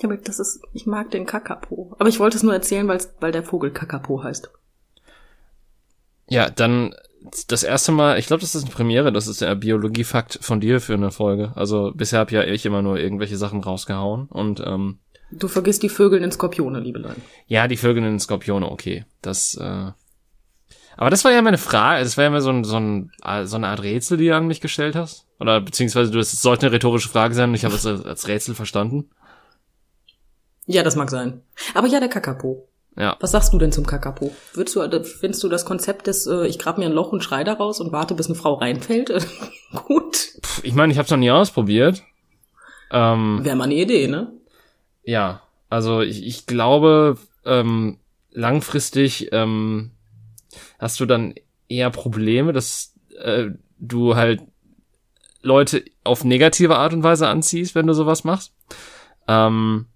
Ja, aber das ist, ich mag den Kakapo. Aber ich wollte es nur erzählen, weil's, weil der Vogel Kakapo heißt. Ja, dann das erste Mal, ich glaube, das ist eine Premiere, das ist der Biologiefakt von dir für eine Folge. Also bisher habe ja ich immer nur irgendwelche Sachen rausgehauen und ähm, Du vergisst die Vögel in Skorpione, Liebelein. ja, die Vögel in Skorpione, okay. Das äh, aber das war ja meine Frage, das war ja mal so, ein, so, ein, so eine Art Rätsel, die du an mich gestellt hast. Oder beziehungsweise du, es sollte eine rhetorische Frage sein und ich habe es als, Rätsel verstanden. Ja, das mag sein. Aber ja, der Kakapo. Ja. Was sagst du denn zum Kakapo? Würdest du, findest du das Konzept des, äh, ich grab mir ein Loch und schrei daraus und warte, bis eine Frau reinfällt? äh, Gut. Pff, ich meine, ich habe es noch nie ausprobiert. Ähm, Wäre mal eine Idee, ne? Ja, also ich, ich glaube, ähm, langfristig ähm, hast du dann eher Probleme, dass äh, du halt Leute auf negative Art und Weise anziehst, wenn du sowas machst. Ähm,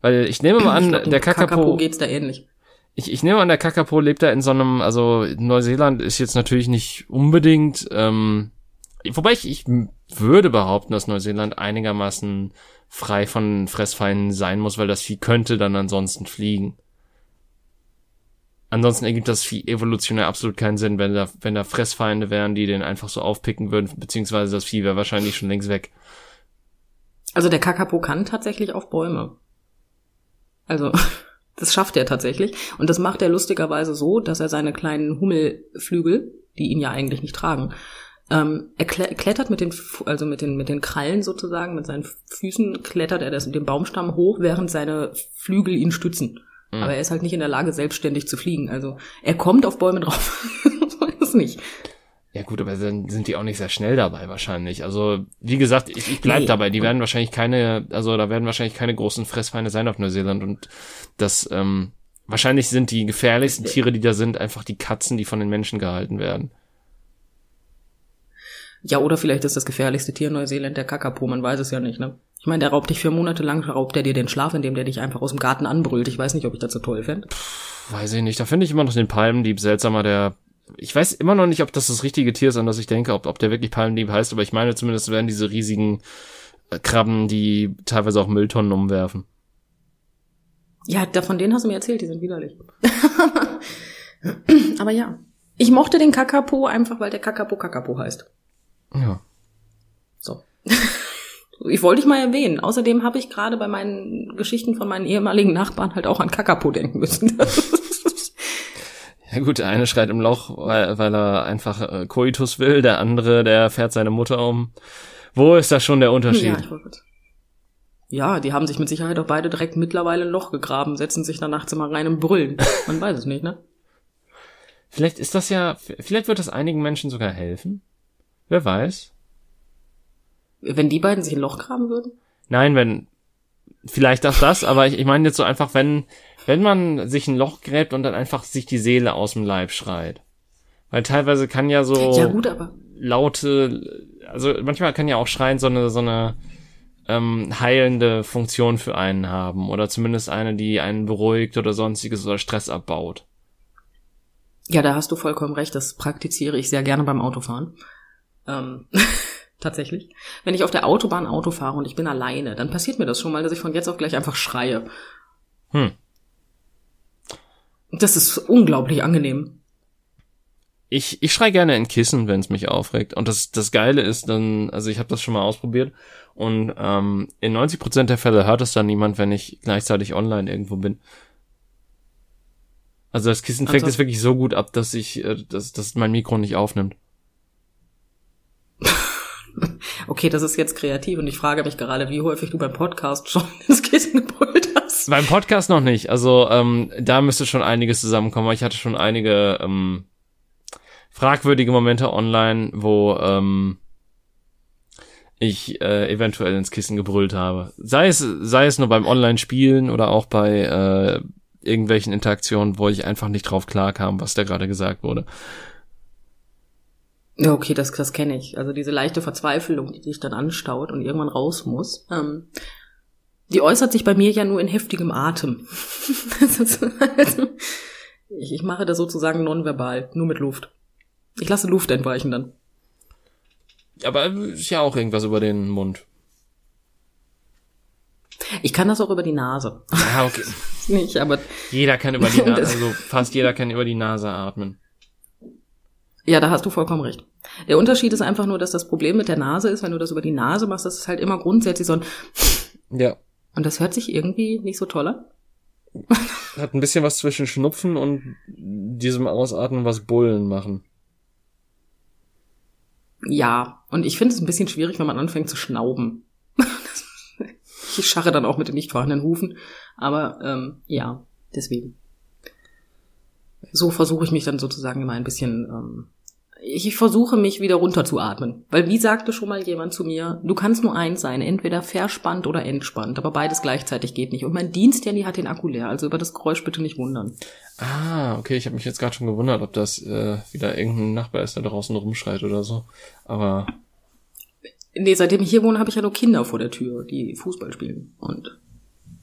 weil ich nehme mal an, glaub, der Kakapo, geht's da ähnlich. ich, ich nehme an, der Kakapo lebt da in so einem, also Neuseeland ist jetzt natürlich nicht unbedingt ähm, wobei ich, ich würde behaupten, dass Neuseeland einigermaßen frei von Fressfeinden sein muss, weil das Vieh könnte dann ansonsten fliegen. Ansonsten ergibt das Vieh evolutionär absolut keinen Sinn, wenn da, wenn da Fressfeinde wären, die den einfach so aufpicken würden, beziehungsweise das Vieh wäre wahrscheinlich schon längst weg. Also der Kakapo kann tatsächlich auf Bäume. Also, das schafft er tatsächlich. Und das macht er lustigerweise so, dass er seine kleinen Hummelflügel, die ihn ja eigentlich nicht tragen, ähm, er klettert mit den, also mit den, mit den Krallen sozusagen, mit seinen Füßen klettert er das, den Baumstamm hoch, während seine Flügel ihn stützen. Mhm. Aber er ist halt nicht in der Lage, selbstständig zu fliegen. Also er kommt auf Bäume drauf. so ist es nicht. Ja gut, aber dann sind die auch nicht sehr schnell dabei wahrscheinlich. Also wie gesagt, ich, ich bleib nee. dabei. Die werden wahrscheinlich keine, also da werden wahrscheinlich keine großen Fressfeinde sein auf Neuseeland und das ähm, wahrscheinlich sind die gefährlichsten Tiere, die da sind, einfach die Katzen, die von den Menschen gehalten werden. Ja, oder vielleicht ist das gefährlichste Tier in Neuseeland der Kakapo, man weiß es ja nicht, ne? Ich meine, der raubt dich für Monate lang, raubt er dir den Schlaf, indem der dich einfach aus dem Garten anbrüllt. Ich weiß nicht, ob ich das so toll fände. Weiß ich nicht. Da finde ich immer noch den Palmendieb seltsamer, der ich weiß immer noch nicht, ob das das richtige Tier ist, an das ich denke, ob, ob der wirklich Palmendieb heißt, aber ich meine zumindest werden diese riesigen äh, Krabben, die teilweise auch Mülltonnen umwerfen. Ja, davon denen hast du mir erzählt, die sind widerlich. aber ja. Ich mochte den Kakapo einfach, weil der Kakapo Kakapo heißt. Ja. So. ich wollte dich mal erwähnen. Außerdem habe ich gerade bei meinen Geschichten von meinen ehemaligen Nachbarn halt auch an Kakapo denken müssen. Ja gut, der eine schreit im Loch, weil, weil er einfach äh, Koitus will, der andere, der fährt seine Mutter um. Wo ist da schon der Unterschied? Ja, ja, die haben sich mit Sicherheit auch beide direkt mittlerweile ein Loch gegraben, setzen sich dann nachts immer rein und brüllen. Man weiß es nicht, ne? Vielleicht ist das ja, vielleicht wird das einigen Menschen sogar helfen. Wer weiß. Wenn die beiden sich ein Loch graben würden? Nein, wenn, vielleicht auch das, aber ich, ich meine jetzt so einfach, wenn, wenn man sich ein Loch gräbt und dann einfach sich die Seele aus dem Leib schreit. Weil teilweise kann ja so ja, gut, aber laute, also manchmal kann ja auch Schreien so eine, so eine ähm, heilende Funktion für einen haben. Oder zumindest eine, die einen beruhigt oder sonstiges oder Stress abbaut. Ja, da hast du vollkommen recht. Das praktiziere ich sehr gerne beim Autofahren. Ähm, tatsächlich. Wenn ich auf der Autobahn Auto fahre und ich bin alleine, dann passiert mir das schon mal, dass ich von jetzt auf gleich einfach schreie. Hm. Das ist unglaublich angenehm. Ich, ich schrei gerne in Kissen, wenn es mich aufregt. Und das, das Geile ist dann, also ich habe das schon mal ausprobiert und ähm, in 90% der Fälle hört es dann niemand, wenn ich gleichzeitig online irgendwo bin. Also das Kissen fängt es wirklich so gut ab, dass ich, äh, dass, dass mein Mikro nicht aufnimmt. okay, das ist jetzt kreativ und ich frage mich gerade, wie häufig du beim Podcast schon ins Kissen gebrüllt hast. Beim Podcast noch nicht. Also ähm, da müsste schon einiges zusammenkommen. Ich hatte schon einige ähm, fragwürdige Momente online, wo ähm, ich äh, eventuell ins Kissen gebrüllt habe. Sei es, sei es nur beim Online-Spielen oder auch bei äh, irgendwelchen Interaktionen, wo ich einfach nicht drauf klarkam, was da gerade gesagt wurde. Ja, okay, das, das kenne ich. Also diese leichte Verzweiflung, die dich dann anstaut und irgendwann raus muss, ähm, die äußert sich bei mir ja nur in heftigem Atem. also, ich, ich mache das sozusagen nonverbal, nur mit Luft. Ich lasse Luft entweichen dann. Aber ist ja auch irgendwas über den Mund. Ich kann das auch über die Nase. Ja, okay. Nicht, aber. Jeder kann über die Nase, also fast jeder kann über die Nase atmen. Ja, da hast du vollkommen recht. Der Unterschied ist einfach nur, dass das Problem mit der Nase ist, wenn du das über die Nase machst, das ist halt immer grundsätzlich so ein Ja. Und das hört sich irgendwie nicht so toll an. Hat ein bisschen was zwischen Schnupfen und diesem Ausatmen, was Bullen machen. Ja, und ich finde es ein bisschen schwierig, wenn man anfängt zu schnauben. ich scharre dann auch mit den nicht vorhandenen Hufen. Aber ähm, ja, deswegen. So versuche ich mich dann sozusagen immer ein bisschen ähm, ich versuche mich wieder runterzuatmen. Weil wie sagte schon mal jemand zu mir, du kannst nur eins sein, entweder verspannt oder entspannt, aber beides gleichzeitig geht nicht. Und mein Diensthandy hat den Akku leer, also über das Geräusch bitte nicht wundern. Ah, okay, ich habe mich jetzt gerade schon gewundert, ob das äh, wieder irgendein Nachbar ist, der draußen rumschreit oder so. Aber. Nee, seitdem ich hier wohne, habe ich ja nur Kinder vor der Tür, die Fußball spielen und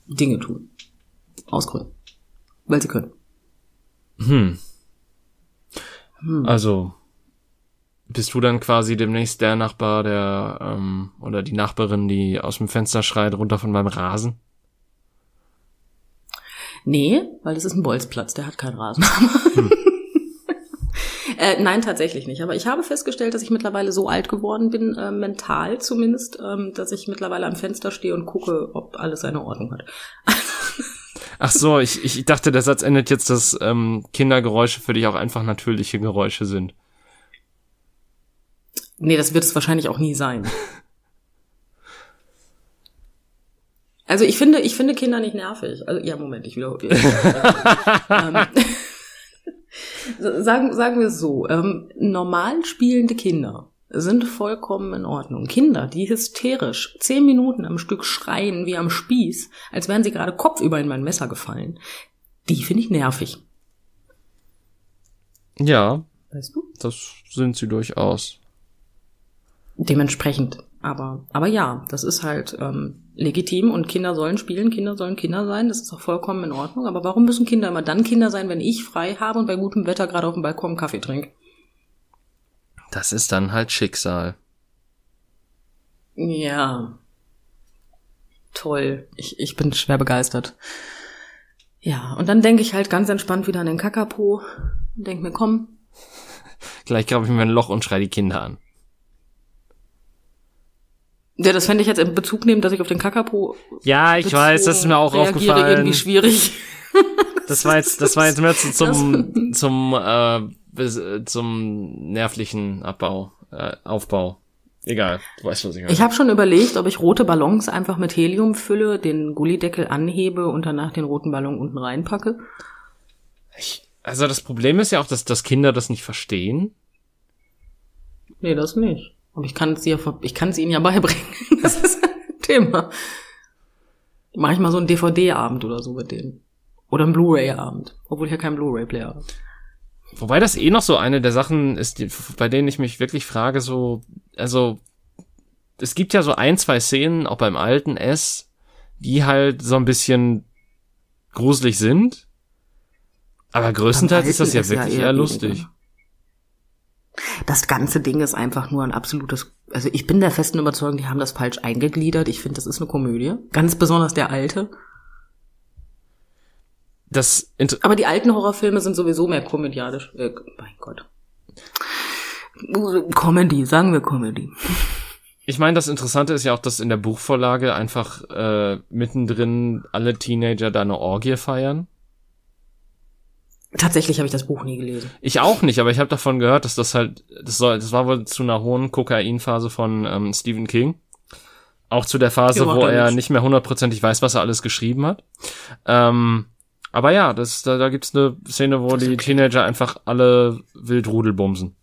Dinge tun. Ausgründen. Weil sie können. Hm. hm. Also, bist du dann quasi demnächst der Nachbar, der ähm, oder die Nachbarin, die aus dem Fenster schreit, runter von meinem Rasen? Nee, weil das ist ein Bolzplatz, der hat keinen Rasen. Hm. äh, nein, tatsächlich nicht. Aber ich habe festgestellt, dass ich mittlerweile so alt geworden bin, äh, mental zumindest, ähm, dass ich mittlerweile am Fenster stehe und gucke, ob alles seine Ordnung hat. Ach so, ich, ich dachte, der Satz endet jetzt, dass ähm, Kindergeräusche für dich auch einfach natürliche Geräusche sind. Nee, das wird es wahrscheinlich auch nie sein. Also ich finde, ich finde Kinder nicht nervig. Also ja, Moment, ich wiederhole. ähm, sagen, sagen wir es so: ähm, Normal spielende Kinder sind vollkommen in Ordnung. Kinder, die hysterisch zehn Minuten am Stück schreien wie am Spieß, als wären sie gerade kopfüber in mein Messer gefallen, die finde ich nervig. Ja. Weißt du? Das sind sie durchaus. Dementsprechend. Aber, aber ja, das ist halt ähm, legitim und Kinder sollen spielen, Kinder sollen Kinder sein, das ist auch vollkommen in Ordnung. Aber warum müssen Kinder immer dann Kinder sein, wenn ich frei habe und bei gutem Wetter gerade auf dem Balkon Kaffee trinke? Das ist dann halt Schicksal. Ja. Toll. Ich, ich bin schwer begeistert. Ja, und dann denke ich halt ganz entspannt wieder an den Kakapo und denke mir, komm. Gleich grabe ich mir ein Loch und schrei die Kinder an. Ja, das fände ich jetzt in Bezug nehmen, dass ich auf den Kakapo. Ja, ich weiß, das ist mir auch aufgefallen. irgendwie schwierig. Das war jetzt, das war jetzt mehr zum, zum, äh, zum nervlichen Abbau, äh, Aufbau. Egal, du weißt, was ich meine. Ich habe schon überlegt, ob ich rote Ballons einfach mit Helium fülle, den Gullideckel anhebe und danach den roten Ballon unten reinpacke. Ich, also das Problem ist ja auch, dass, dass Kinder das nicht verstehen. Nee, das nicht. Aber ich kann es ja, ich kann es ihnen ja beibringen. Das ist ein Thema. Mache ich mal so einen DVD-Abend oder so mit denen. Oder einen Blu-ray-Abend. Obwohl ich ja keinen Blu-ray-Player habe. Wobei das eh noch so eine der Sachen ist, die, bei denen ich mich wirklich frage, so, also, es gibt ja so ein, zwei Szenen, auch beim alten S, die halt so ein bisschen gruselig sind. Aber größtenteils ist das ja wirklich eher, eher lustig. Das ganze Ding ist einfach nur ein absolutes, also ich bin der festen Überzeugung, die haben das falsch eingegliedert. Ich finde, das ist eine Komödie. Ganz besonders der alte. Das Aber die alten Horrorfilme sind sowieso mehr komödiadisch. Äh, mein Gott. Comedy, sagen wir Comedy. Ich meine, das Interessante ist ja auch, dass in der Buchvorlage einfach äh, mittendrin alle Teenager da eine Orgie feiern. Tatsächlich habe ich das Buch nie gelesen. Ich auch nicht, aber ich habe davon gehört, dass das halt, das soll, das war wohl zu einer hohen Kokainphase von ähm, Stephen King. Auch zu der Phase, wo er nicht. nicht mehr hundertprozentig weiß, was er alles geschrieben hat. Ähm, aber ja, das, da, da gibt's eine Szene, wo die okay. Teenager einfach alle wild rudelbumsen.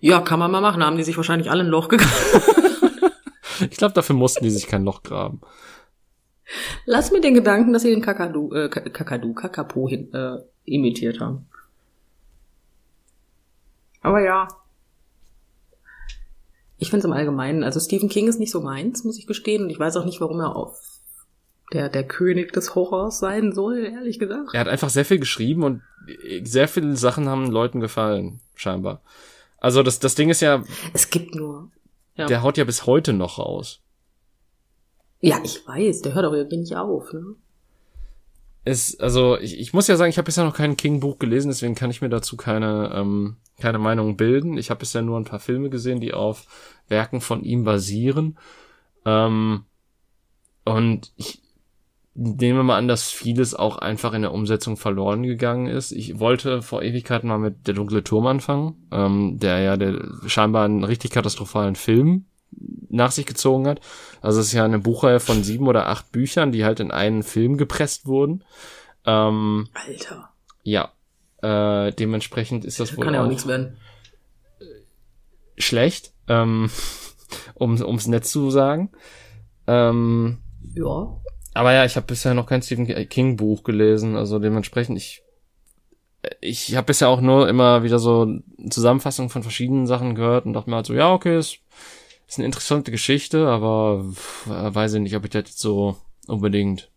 Ja, kann man mal machen. Da haben die sich wahrscheinlich alle ein Loch gegraben. ich glaube, dafür mussten die sich kein Loch graben. Lass mir den Gedanken, dass sie den Kakadu, äh, Kakadu, Kakapo hin, äh, imitiert haben. Aber ja. Ich finde es im Allgemeinen, also Stephen King ist nicht so meins, muss ich gestehen. Und ich weiß auch nicht, warum er auf der, der König des Horrors sein soll, ehrlich gesagt. Er hat einfach sehr viel geschrieben und sehr viele Sachen haben Leuten gefallen, scheinbar. Also das, das Ding ist ja. Es gibt nur. Ja. Der haut ja bis heute noch raus. Ja, ich weiß, der hört auch irgendwie nicht auf, ne? Es, also, ich, ich muss ja sagen, ich habe bisher noch kein King-Buch gelesen, deswegen kann ich mir dazu keine, ähm, keine Meinung bilden. Ich habe bisher nur ein paar Filme gesehen, die auf Werken von ihm basieren. Ähm, und ich nehme mal an, dass vieles auch einfach in der Umsetzung verloren gegangen ist. Ich wollte vor Ewigkeiten mal mit Der dunkle Turm anfangen, ähm, der ja der, scheinbar einen richtig katastrophalen Film nach sich gezogen hat. Also es ist ja eine Buchreihe von sieben oder acht Büchern, die halt in einen Film gepresst wurden. Ähm, Alter. Ja. Äh, dementsprechend ist das, das wohl kann ja auch, auch nichts werden. Schlecht, ähm, um ums Netz zu sagen. Ähm, ja. Aber ja, ich habe bisher noch kein Stephen King Buch gelesen, also dementsprechend ich ich habe bisher auch nur immer wieder so Zusammenfassungen von verschiedenen Sachen gehört und dachte mir halt so, ja, okay, ist ist eine interessante Geschichte, aber weiß ich nicht, ob ich das jetzt so unbedingt,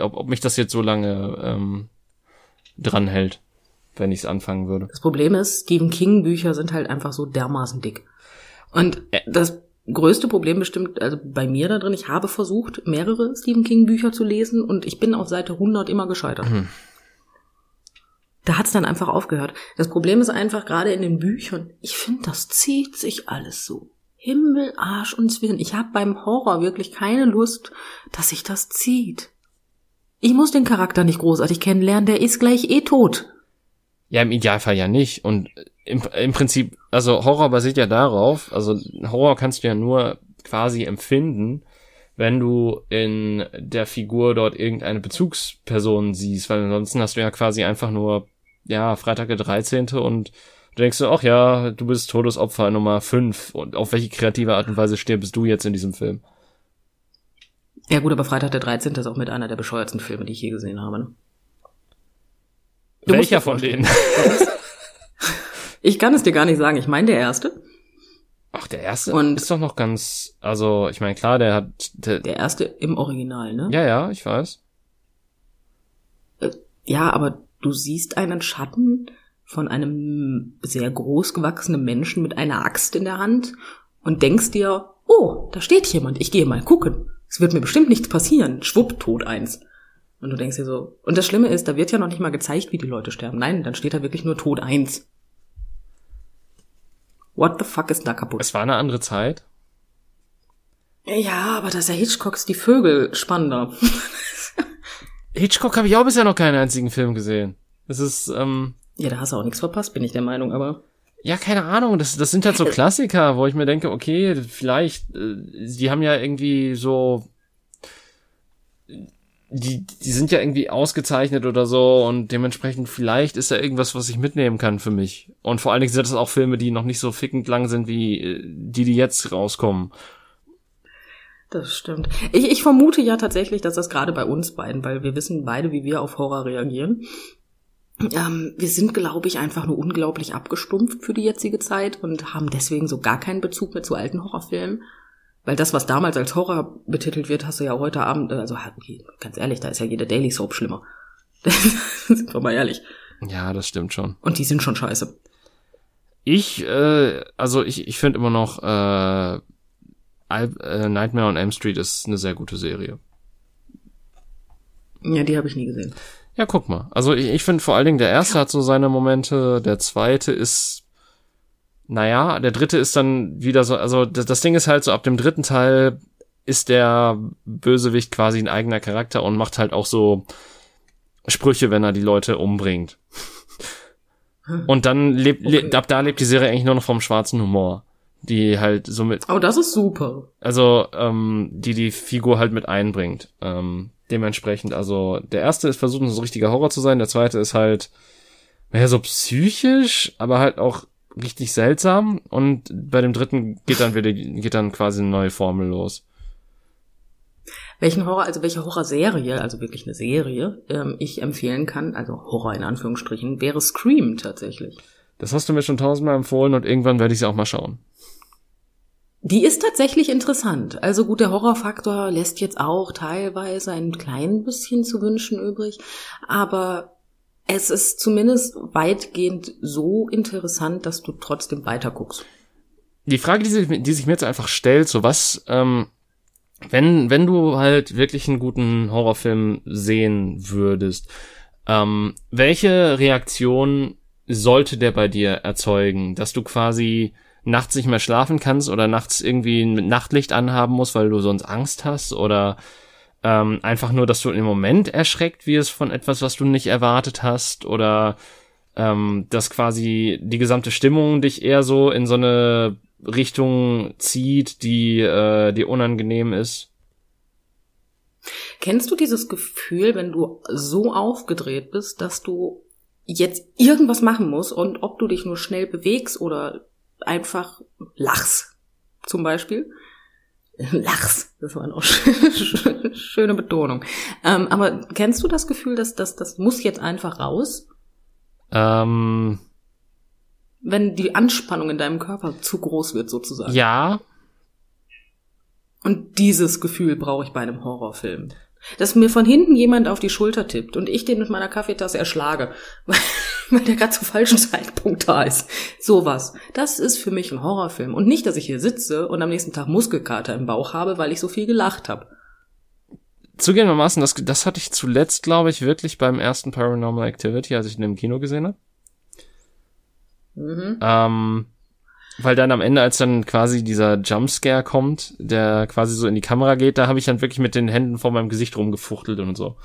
ob, ob mich das jetzt so lange ähm, dran hält. wenn ich es anfangen würde. Das Problem ist, Stephen King Bücher sind halt einfach so dermaßen dick. Und das größte Problem bestimmt, also bei mir da drin, ich habe versucht, mehrere Stephen King Bücher zu lesen und ich bin auf Seite 100 immer gescheitert. Mhm. Da hat's dann einfach aufgehört. Das Problem ist einfach gerade in den Büchern, ich finde, das zieht sich alles so. Himmel, Arsch und Zwirn. Ich habe beim Horror wirklich keine Lust, dass sich das zieht. Ich muss den Charakter nicht großartig kennenlernen, der ist gleich eh tot. Ja, im Idealfall ja nicht. Und im, im Prinzip, also Horror basiert ja darauf, also Horror kannst du ja nur quasi empfinden, wenn du in der Figur dort irgendeine Bezugsperson siehst, weil ansonsten hast du ja quasi einfach nur, ja, Freitag der 13. und du denkst du, ach ja, du bist Todesopfer Nummer 5 und auf welche kreative Art und Weise stirbst du jetzt in diesem Film? Ja gut, aber Freitag der 13. ist auch mit einer der bescheuertsten Filme, die ich je gesehen habe. Ne? Welcher von denen? Ich kann es dir gar nicht sagen. Ich meine der erste. Ach, der erste und ist doch noch ganz, also ich meine klar, der hat der, der erste im Original, ne? Ja, ja, ich weiß. Äh, ja, aber du siehst einen Schatten von einem sehr groß gewachsenen Menschen mit einer Axt in der Hand und denkst dir, oh, da steht jemand, ich gehe mal gucken. Es wird mir bestimmt nichts passieren. Schwupp, tot eins. Und du denkst dir so, und das Schlimme ist, da wird ja noch nicht mal gezeigt, wie die Leute sterben. Nein, dann steht da wirklich nur tot eins. What the fuck ist da kaputt? Es war eine andere Zeit. Ja, aber das ist ja Hitchcocks Die Vögel spannender. Hitchcock habe ich auch bisher noch keinen einzigen Film gesehen. Das ist, ähm. Ja, da hast du auch nichts verpasst, bin ich der Meinung, aber. Ja, keine Ahnung, das, das sind halt so Klassiker, wo ich mir denke, okay, vielleicht, äh, die haben ja irgendwie so die, die sind ja irgendwie ausgezeichnet oder so und dementsprechend vielleicht ist da irgendwas, was ich mitnehmen kann für mich. Und vor allen Dingen sind das auch Filme, die noch nicht so fickend lang sind wie äh, die, die jetzt rauskommen. Das stimmt. Ich, ich vermute ja tatsächlich, dass das gerade bei uns beiden, weil wir wissen beide, wie wir auf Horror reagieren. Ähm, wir sind, glaube ich, einfach nur unglaublich abgestumpft für die jetzige Zeit und haben deswegen so gar keinen Bezug mehr zu alten Horrorfilmen. Weil das, was damals als Horror betitelt wird, hast du ja heute Abend, äh, also ganz ehrlich, da ist ja jede Daily Soap schlimmer. sind wir mal ehrlich. Ja, das stimmt schon. Und die sind schon scheiße. Ich, äh, also ich, ich finde immer noch äh, äh, Nightmare on Elm Street ist eine sehr gute Serie. Ja, die habe ich nie gesehen. Ja, guck mal. Also ich, ich finde vor allen Dingen der erste hat so seine Momente, der zweite ist naja, der dritte ist dann wieder so, also das, das Ding ist halt so, ab dem dritten Teil ist der Bösewicht quasi ein eigener Charakter und macht halt auch so Sprüche, wenn er die Leute umbringt. Und dann lebt, okay. le ab da lebt die Serie eigentlich nur noch vom schwarzen Humor. Die halt so mit. Oh, das ist super. Also, ähm, die die Figur halt mit einbringt. Ähm, dementsprechend, also, der erste ist versucht, so richtiger Horror zu sein, der zweite ist halt, naja, so psychisch, aber halt auch richtig seltsam und bei dem dritten geht dann wieder, geht dann quasi eine neue Formel los. Welchen Horror, also welche Horrorserie, also wirklich eine Serie, ähm, ich empfehlen kann, also Horror in Anführungsstrichen, wäre Scream tatsächlich. Das hast du mir schon tausendmal empfohlen und irgendwann werde ich sie auch mal schauen. Die ist tatsächlich interessant. Also gut, der Horrorfaktor lässt jetzt auch teilweise ein klein bisschen zu wünschen übrig, aber es ist zumindest weitgehend so interessant, dass du trotzdem weiter guckst. Die Frage, die sich, die sich mir jetzt einfach stellt, so was, ähm, wenn, wenn du halt wirklich einen guten Horrorfilm sehen würdest, ähm, welche Reaktion sollte der bei dir erzeugen, dass du quasi nachts nicht mehr schlafen kannst oder nachts irgendwie ein Nachtlicht anhaben musst, weil du sonst Angst hast oder ähm, einfach nur, dass du im Moment erschreckt wirst von etwas, was du nicht erwartet hast oder ähm, dass quasi die gesamte Stimmung dich eher so in so eine Richtung zieht, die äh, dir unangenehm ist. Kennst du dieses Gefühl, wenn du so aufgedreht bist, dass du jetzt irgendwas machen musst und ob du dich nur schnell bewegst oder einfach lachst, zum Beispiel, Lachs, das war noch schöne Betonung. Ähm, aber kennst du das Gefühl, dass das, das muss jetzt einfach raus? Ähm, Wenn die Anspannung in deinem Körper zu groß wird, sozusagen. Ja. Und dieses Gefühl brauche ich bei einem Horrorfilm. Dass mir von hinten jemand auf die Schulter tippt und ich den mit meiner Kaffeetasse erschlage. weil der gerade zum falschen Zeitpunkt da ist. Sowas. Das ist für mich ein Horrorfilm. Und nicht, dass ich hier sitze und am nächsten Tag Muskelkater im Bauch habe, weil ich so viel gelacht habe. Zugegebenermaßen, das, das hatte ich zuletzt, glaube ich, wirklich beim ersten Paranormal Activity, als ich ihn im Kino gesehen habe. Mhm. Ähm, weil dann am Ende, als dann quasi dieser Jumpscare kommt, der quasi so in die Kamera geht, da habe ich dann wirklich mit den Händen vor meinem Gesicht rumgefuchtelt und so.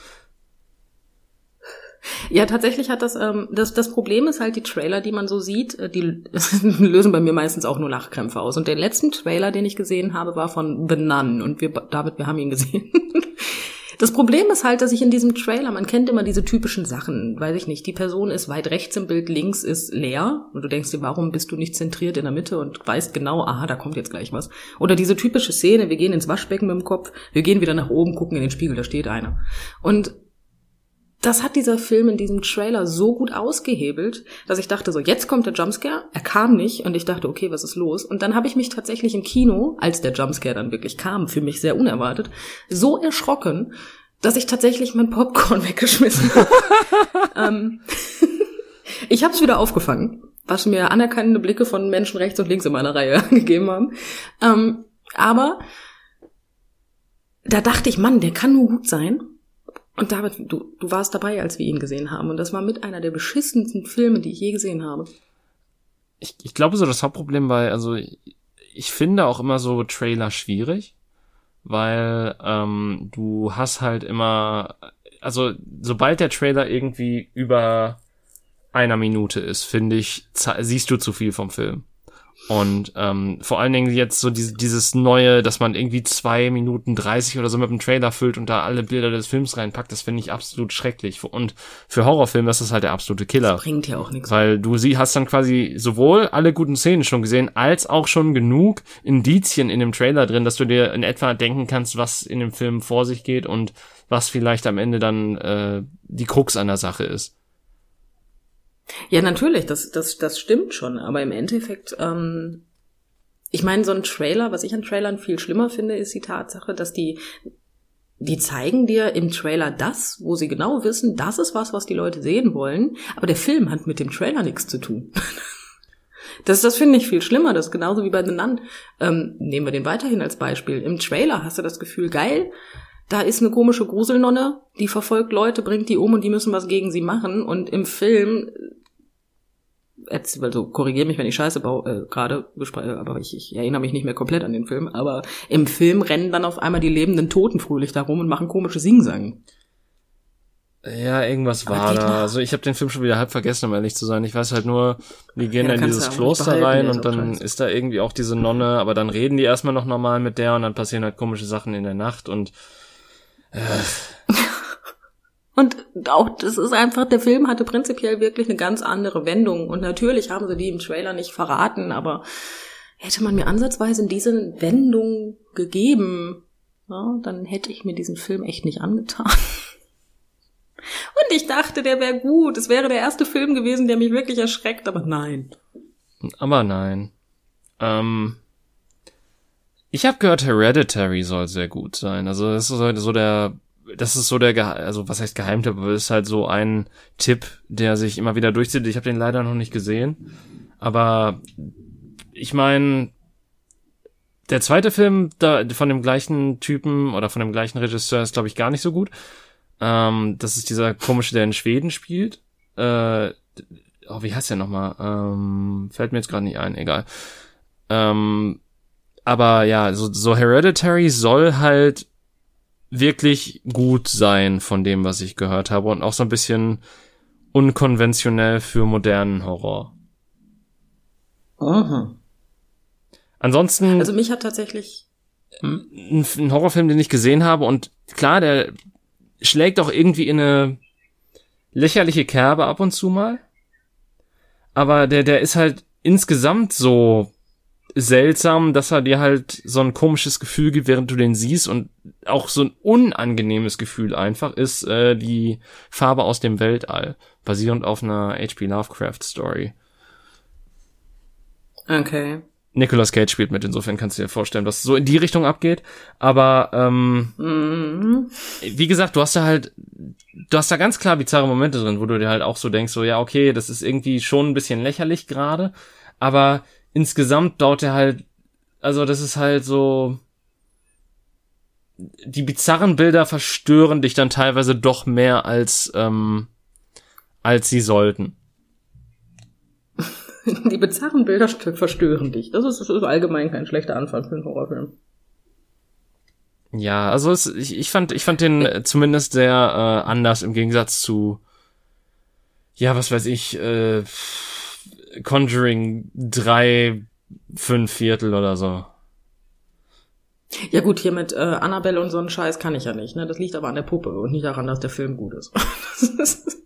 Ja, tatsächlich hat das, ähm, das, das Problem ist halt die Trailer, die man so sieht, äh, die lösen bei mir meistens auch nur Lachkrämpfe aus. Und der letzten Trailer, den ich gesehen habe, war von The Nun und wir, David, wir haben ihn gesehen. Das Problem ist halt, dass ich in diesem Trailer, man kennt immer diese typischen Sachen, weiß ich nicht, die Person ist weit rechts im Bild, links ist leer und du denkst dir, warum bist du nicht zentriert in der Mitte und weißt genau, aha, da kommt jetzt gleich was. Oder diese typische Szene, wir gehen ins Waschbecken mit dem Kopf, wir gehen wieder nach oben, gucken in den Spiegel, da steht einer. Und das hat dieser Film in diesem Trailer so gut ausgehebelt, dass ich dachte so, jetzt kommt der Jumpscare. Er kam nicht und ich dachte, okay, was ist los? Und dann habe ich mich tatsächlich im Kino, als der Jumpscare dann wirklich kam, für mich sehr unerwartet, so erschrocken, dass ich tatsächlich mein Popcorn weggeschmissen habe. ähm, ich habe es wieder aufgefangen, was mir anerkannende Blicke von Menschen rechts und links in meiner Reihe gegeben haben. Ähm, aber da dachte ich, Mann, der kann nur gut sein. Und David, du, du warst dabei, als wir ihn gesehen haben. Und das war mit einer der beschissensten Filme, die ich je gesehen habe. Ich, ich glaube, so das Hauptproblem bei, also ich, ich finde auch immer so Trailer schwierig, weil ähm, du hast halt immer, also sobald der Trailer irgendwie über einer Minute ist, finde ich, siehst du zu viel vom Film. Und ähm, vor allen Dingen jetzt so diese, dieses neue, dass man irgendwie zwei Minuten dreißig oder so mit dem Trailer füllt und da alle Bilder des Films reinpackt, das finde ich absolut schrecklich. Und für Horrorfilme ist das halt der absolute Killer. Das bringt ja auch nichts. Weil du sie hast dann quasi sowohl alle guten Szenen schon gesehen, als auch schon genug Indizien in dem Trailer drin, dass du dir in etwa denken kannst, was in dem Film vor sich geht und was vielleicht am Ende dann äh, die Krux an der Sache ist. Ja, natürlich, das, das, das stimmt schon, aber im Endeffekt, ähm, ich meine, so ein Trailer, was ich an Trailern viel schlimmer finde, ist die Tatsache, dass die, die zeigen dir im Trailer das, wo sie genau wissen, das ist was, was die Leute sehen wollen, aber der Film hat mit dem Trailer nichts zu tun. Das, das finde ich viel schlimmer. Das ist genauso wie bei The Nun. Ähm, nehmen wir den weiterhin als Beispiel. Im Trailer hast du das Gefühl, geil, da ist eine komische Gruselnonne, die verfolgt Leute, bringt die um und die müssen was gegen sie machen. Und im Film also korrigiere mich, wenn ich Scheiße baue, äh, gerade, aber ich, ich erinnere mich nicht mehr komplett an den Film, aber im Film rennen dann auf einmal die lebenden Toten fröhlich da rum und machen komische Singsang. Ja, irgendwas war da. Also ich habe den Film schon wieder halb vergessen, um ehrlich zu sein. Ich weiß halt nur, die gehen ja, in dieses Kloster rein und dann ist da irgendwie auch diese Nonne, aber dann reden die erstmal noch normal mit der und dann passieren halt komische Sachen in der Nacht und äh, Und auch, das ist einfach, der Film hatte prinzipiell wirklich eine ganz andere Wendung. Und natürlich haben sie die im Trailer nicht verraten, aber hätte man mir ansatzweise diese Wendung gegeben, ja, dann hätte ich mir diesen Film echt nicht angetan. Und ich dachte, der wäre gut. Es wäre der erste Film gewesen, der mich wirklich erschreckt, aber nein. Aber nein. Ähm, ich habe gehört, Hereditary soll sehr gut sein. Also das ist so der das ist so der, Ge also was heißt Geheimtipp, aber ist halt so ein Tipp, der sich immer wieder durchzieht. Ich habe den leider noch nicht gesehen, aber ich meine, der zweite Film da, von dem gleichen Typen oder von dem gleichen Regisseur ist, glaube ich, gar nicht so gut. Ähm, das ist dieser komische, der in Schweden spielt. Äh, oh, wie heißt der nochmal? Ähm, fällt mir jetzt gerade nicht ein, egal. Ähm, aber ja, so, so Hereditary soll halt wirklich gut sein von dem, was ich gehört habe und auch so ein bisschen unkonventionell für modernen Horror. Aha. Ansonsten. Also mich hat tatsächlich ein, ein Horrorfilm, den ich gesehen habe und klar, der schlägt auch irgendwie in eine lächerliche Kerbe ab und zu mal. Aber der, der ist halt insgesamt so seltsam, dass er dir halt so ein komisches Gefühl gibt, während du den siehst und auch so ein unangenehmes Gefühl einfach ist äh, die Farbe aus dem Weltall, basierend auf einer H.P. Lovecraft Story. Okay. Nicolas Cage spielt mit, insofern kannst du dir vorstellen, was so in die Richtung abgeht. Aber ähm, mhm. wie gesagt, du hast da halt du hast da ganz klar bizarre Momente drin, wo du dir halt auch so denkst, so, ja, okay, das ist irgendwie schon ein bisschen lächerlich gerade, aber insgesamt dauert er halt, also das ist halt so, die bizarren Bilder verstören dich dann teilweise doch mehr als, ähm, als sie sollten. Die bizarren Bilder verstören dich. Das ist, das ist allgemein kein schlechter Anfang für einen Horrorfilm. Ja, also es, ich, ich fand, ich fand den äh, zumindest sehr äh, anders im Gegensatz zu, ja, was weiß ich, äh, Conjuring drei, fünf Viertel oder so. Ja gut, hier mit äh, Annabelle und so einen Scheiß kann ich ja nicht. Ne? Das liegt aber an der Puppe und nicht daran, dass der Film gut ist.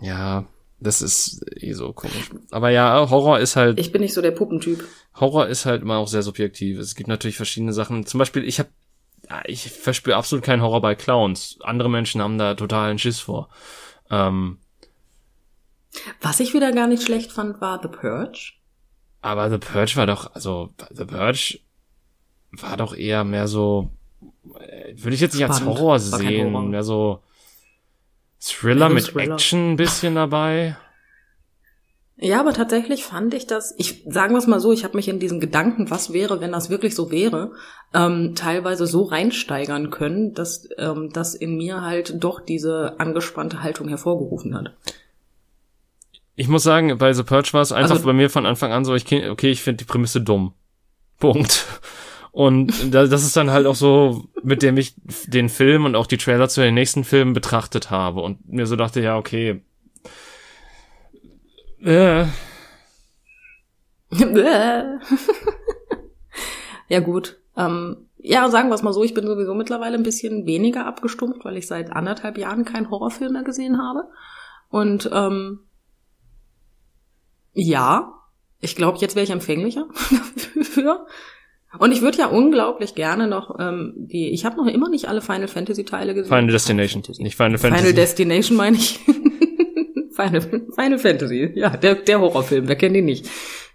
ja, das ist eh so komisch. Aber ja, Horror ist halt. Ich bin nicht so der Puppentyp. Horror ist halt immer auch sehr subjektiv. Es gibt natürlich verschiedene Sachen. Zum Beispiel, ich habe, ich verspüre absolut keinen Horror bei Clowns. Andere Menschen haben da totalen Schiss vor. Ähm, Was ich wieder gar nicht schlecht fand, war The Purge. Aber The Purge war doch, also The Purge war doch eher mehr so, äh, würde ich jetzt nicht Spannend. als Horror sehen, Horror. mehr so Thriller mit Thriller. Action ein bisschen dabei. Ja, aber tatsächlich fand ich das, ich sagen wir es mal so, ich habe mich in diesen Gedanken, was wäre, wenn das wirklich so wäre, ähm, teilweise so reinsteigern können, dass ähm, das in mir halt doch diese angespannte Haltung hervorgerufen hat. Ich muss sagen, bei The Purge war es einfach also, bei mir von Anfang an so, ich okay, ich finde die Prämisse dumm. Punkt. Und das ist dann halt auch so, mit dem ich den Film und auch die Trailer zu den nächsten Filmen betrachtet habe und mir so dachte, ja, okay. Äh. ja, gut. Ähm, ja, sagen wir es mal so, ich bin sowieso mittlerweile ein bisschen weniger abgestumpft, weil ich seit anderthalb Jahren keinen Horrorfilm mehr gesehen habe. Und ähm, ja, ich glaube, jetzt wäre ich empfänglicher dafür. Und ich würde ja unglaublich gerne noch ähm, die. Ich habe noch immer nicht alle Final Fantasy Teile gesehen. Final Destination, Final nicht Final Fantasy. Final Destination meine ich. Final, Final Fantasy, ja, der, der Horrorfilm, wer kennt ihn nicht?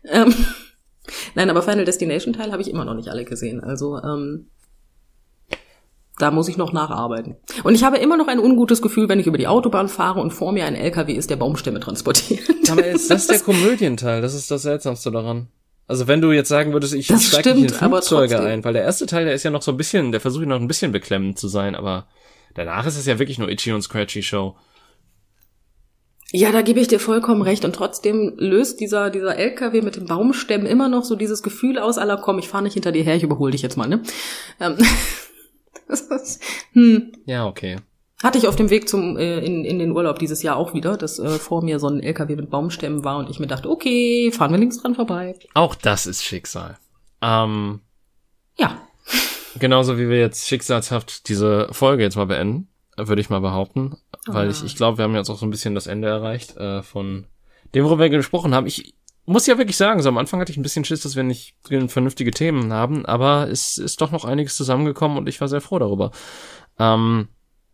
Ähm, nein, aber Final Destination Teil habe ich immer noch nicht alle gesehen. Also ähm, da muss ich noch nacharbeiten. Und ich habe immer noch ein ungutes Gefühl, wenn ich über die Autobahn fahre und vor mir ein LKW ist, der Baumstämme transportiert. Aber ist das der Komödienteil? Das ist das Seltsamste daran. Also wenn du jetzt sagen würdest, ich steige in Flugzeuge ein, weil der erste Teil, der ist ja noch so ein bisschen, der versucht noch ein bisschen beklemmend zu sein, aber danach ist es ja wirklich nur Itchy und Scratchy Show. Ja, da gebe ich dir vollkommen recht. Und trotzdem löst dieser, dieser LKW mit den Baumstämmen immer noch so dieses Gefühl aus, aller komm, ich fahre nicht hinter dir her, ich überhole dich jetzt mal, ne? Ähm, hm. Ja, okay. Hatte ich auf dem Weg zum äh, in, in den Urlaub dieses Jahr auch wieder, dass äh, vor mir so ein LKW mit Baumstämmen war und ich mir dachte, okay, fahren wir links dran vorbei. Auch das ist Schicksal. Ähm, ja. Genauso wie wir jetzt schicksalshaft diese Folge jetzt mal beenden, würde ich mal behaupten. Weil ich, ich glaube, wir haben jetzt auch so ein bisschen das Ende erreicht äh, von dem, worüber wir gesprochen haben. Ich muss ja wirklich sagen, so am Anfang hatte ich ein bisschen Schiss, dass wir nicht vernünftige Themen haben, aber es ist doch noch einiges zusammengekommen und ich war sehr froh darüber. Ähm,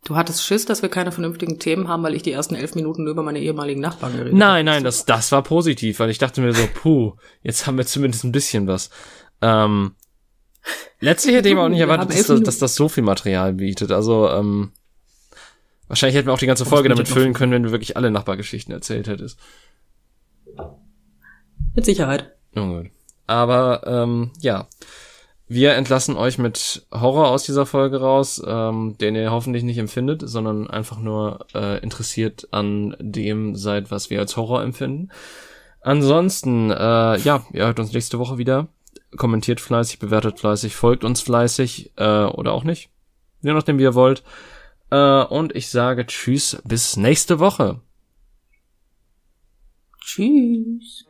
Du hattest Schiss, dass wir keine vernünftigen Themen haben, weil ich die ersten elf Minuten über meine ehemaligen Nachbarn geredet habe. Nein, nein, das, das war positiv, weil ich dachte mir so, puh, jetzt haben wir zumindest ein bisschen was. Ähm, letztlich hätte ich auch nicht erwartet, dass das, dass das so viel Material bietet. Also, ähm, wahrscheinlich hätten wir auch die ganze Folge damit füllen können, wenn du wirklich alle Nachbargeschichten erzählt hättest. Mit Sicherheit. Oh. Aber, ähm, ja. Wir entlassen euch mit Horror aus dieser Folge raus, ähm, den ihr hoffentlich nicht empfindet, sondern einfach nur äh, interessiert an dem seid, was wir als Horror empfinden. Ansonsten, äh, ja, ihr hört uns nächste Woche wieder. Kommentiert fleißig, bewertet fleißig, folgt uns fleißig äh, oder auch nicht. Je nachdem, wie ihr wollt. Äh, und ich sage Tschüss, bis nächste Woche. Tschüss.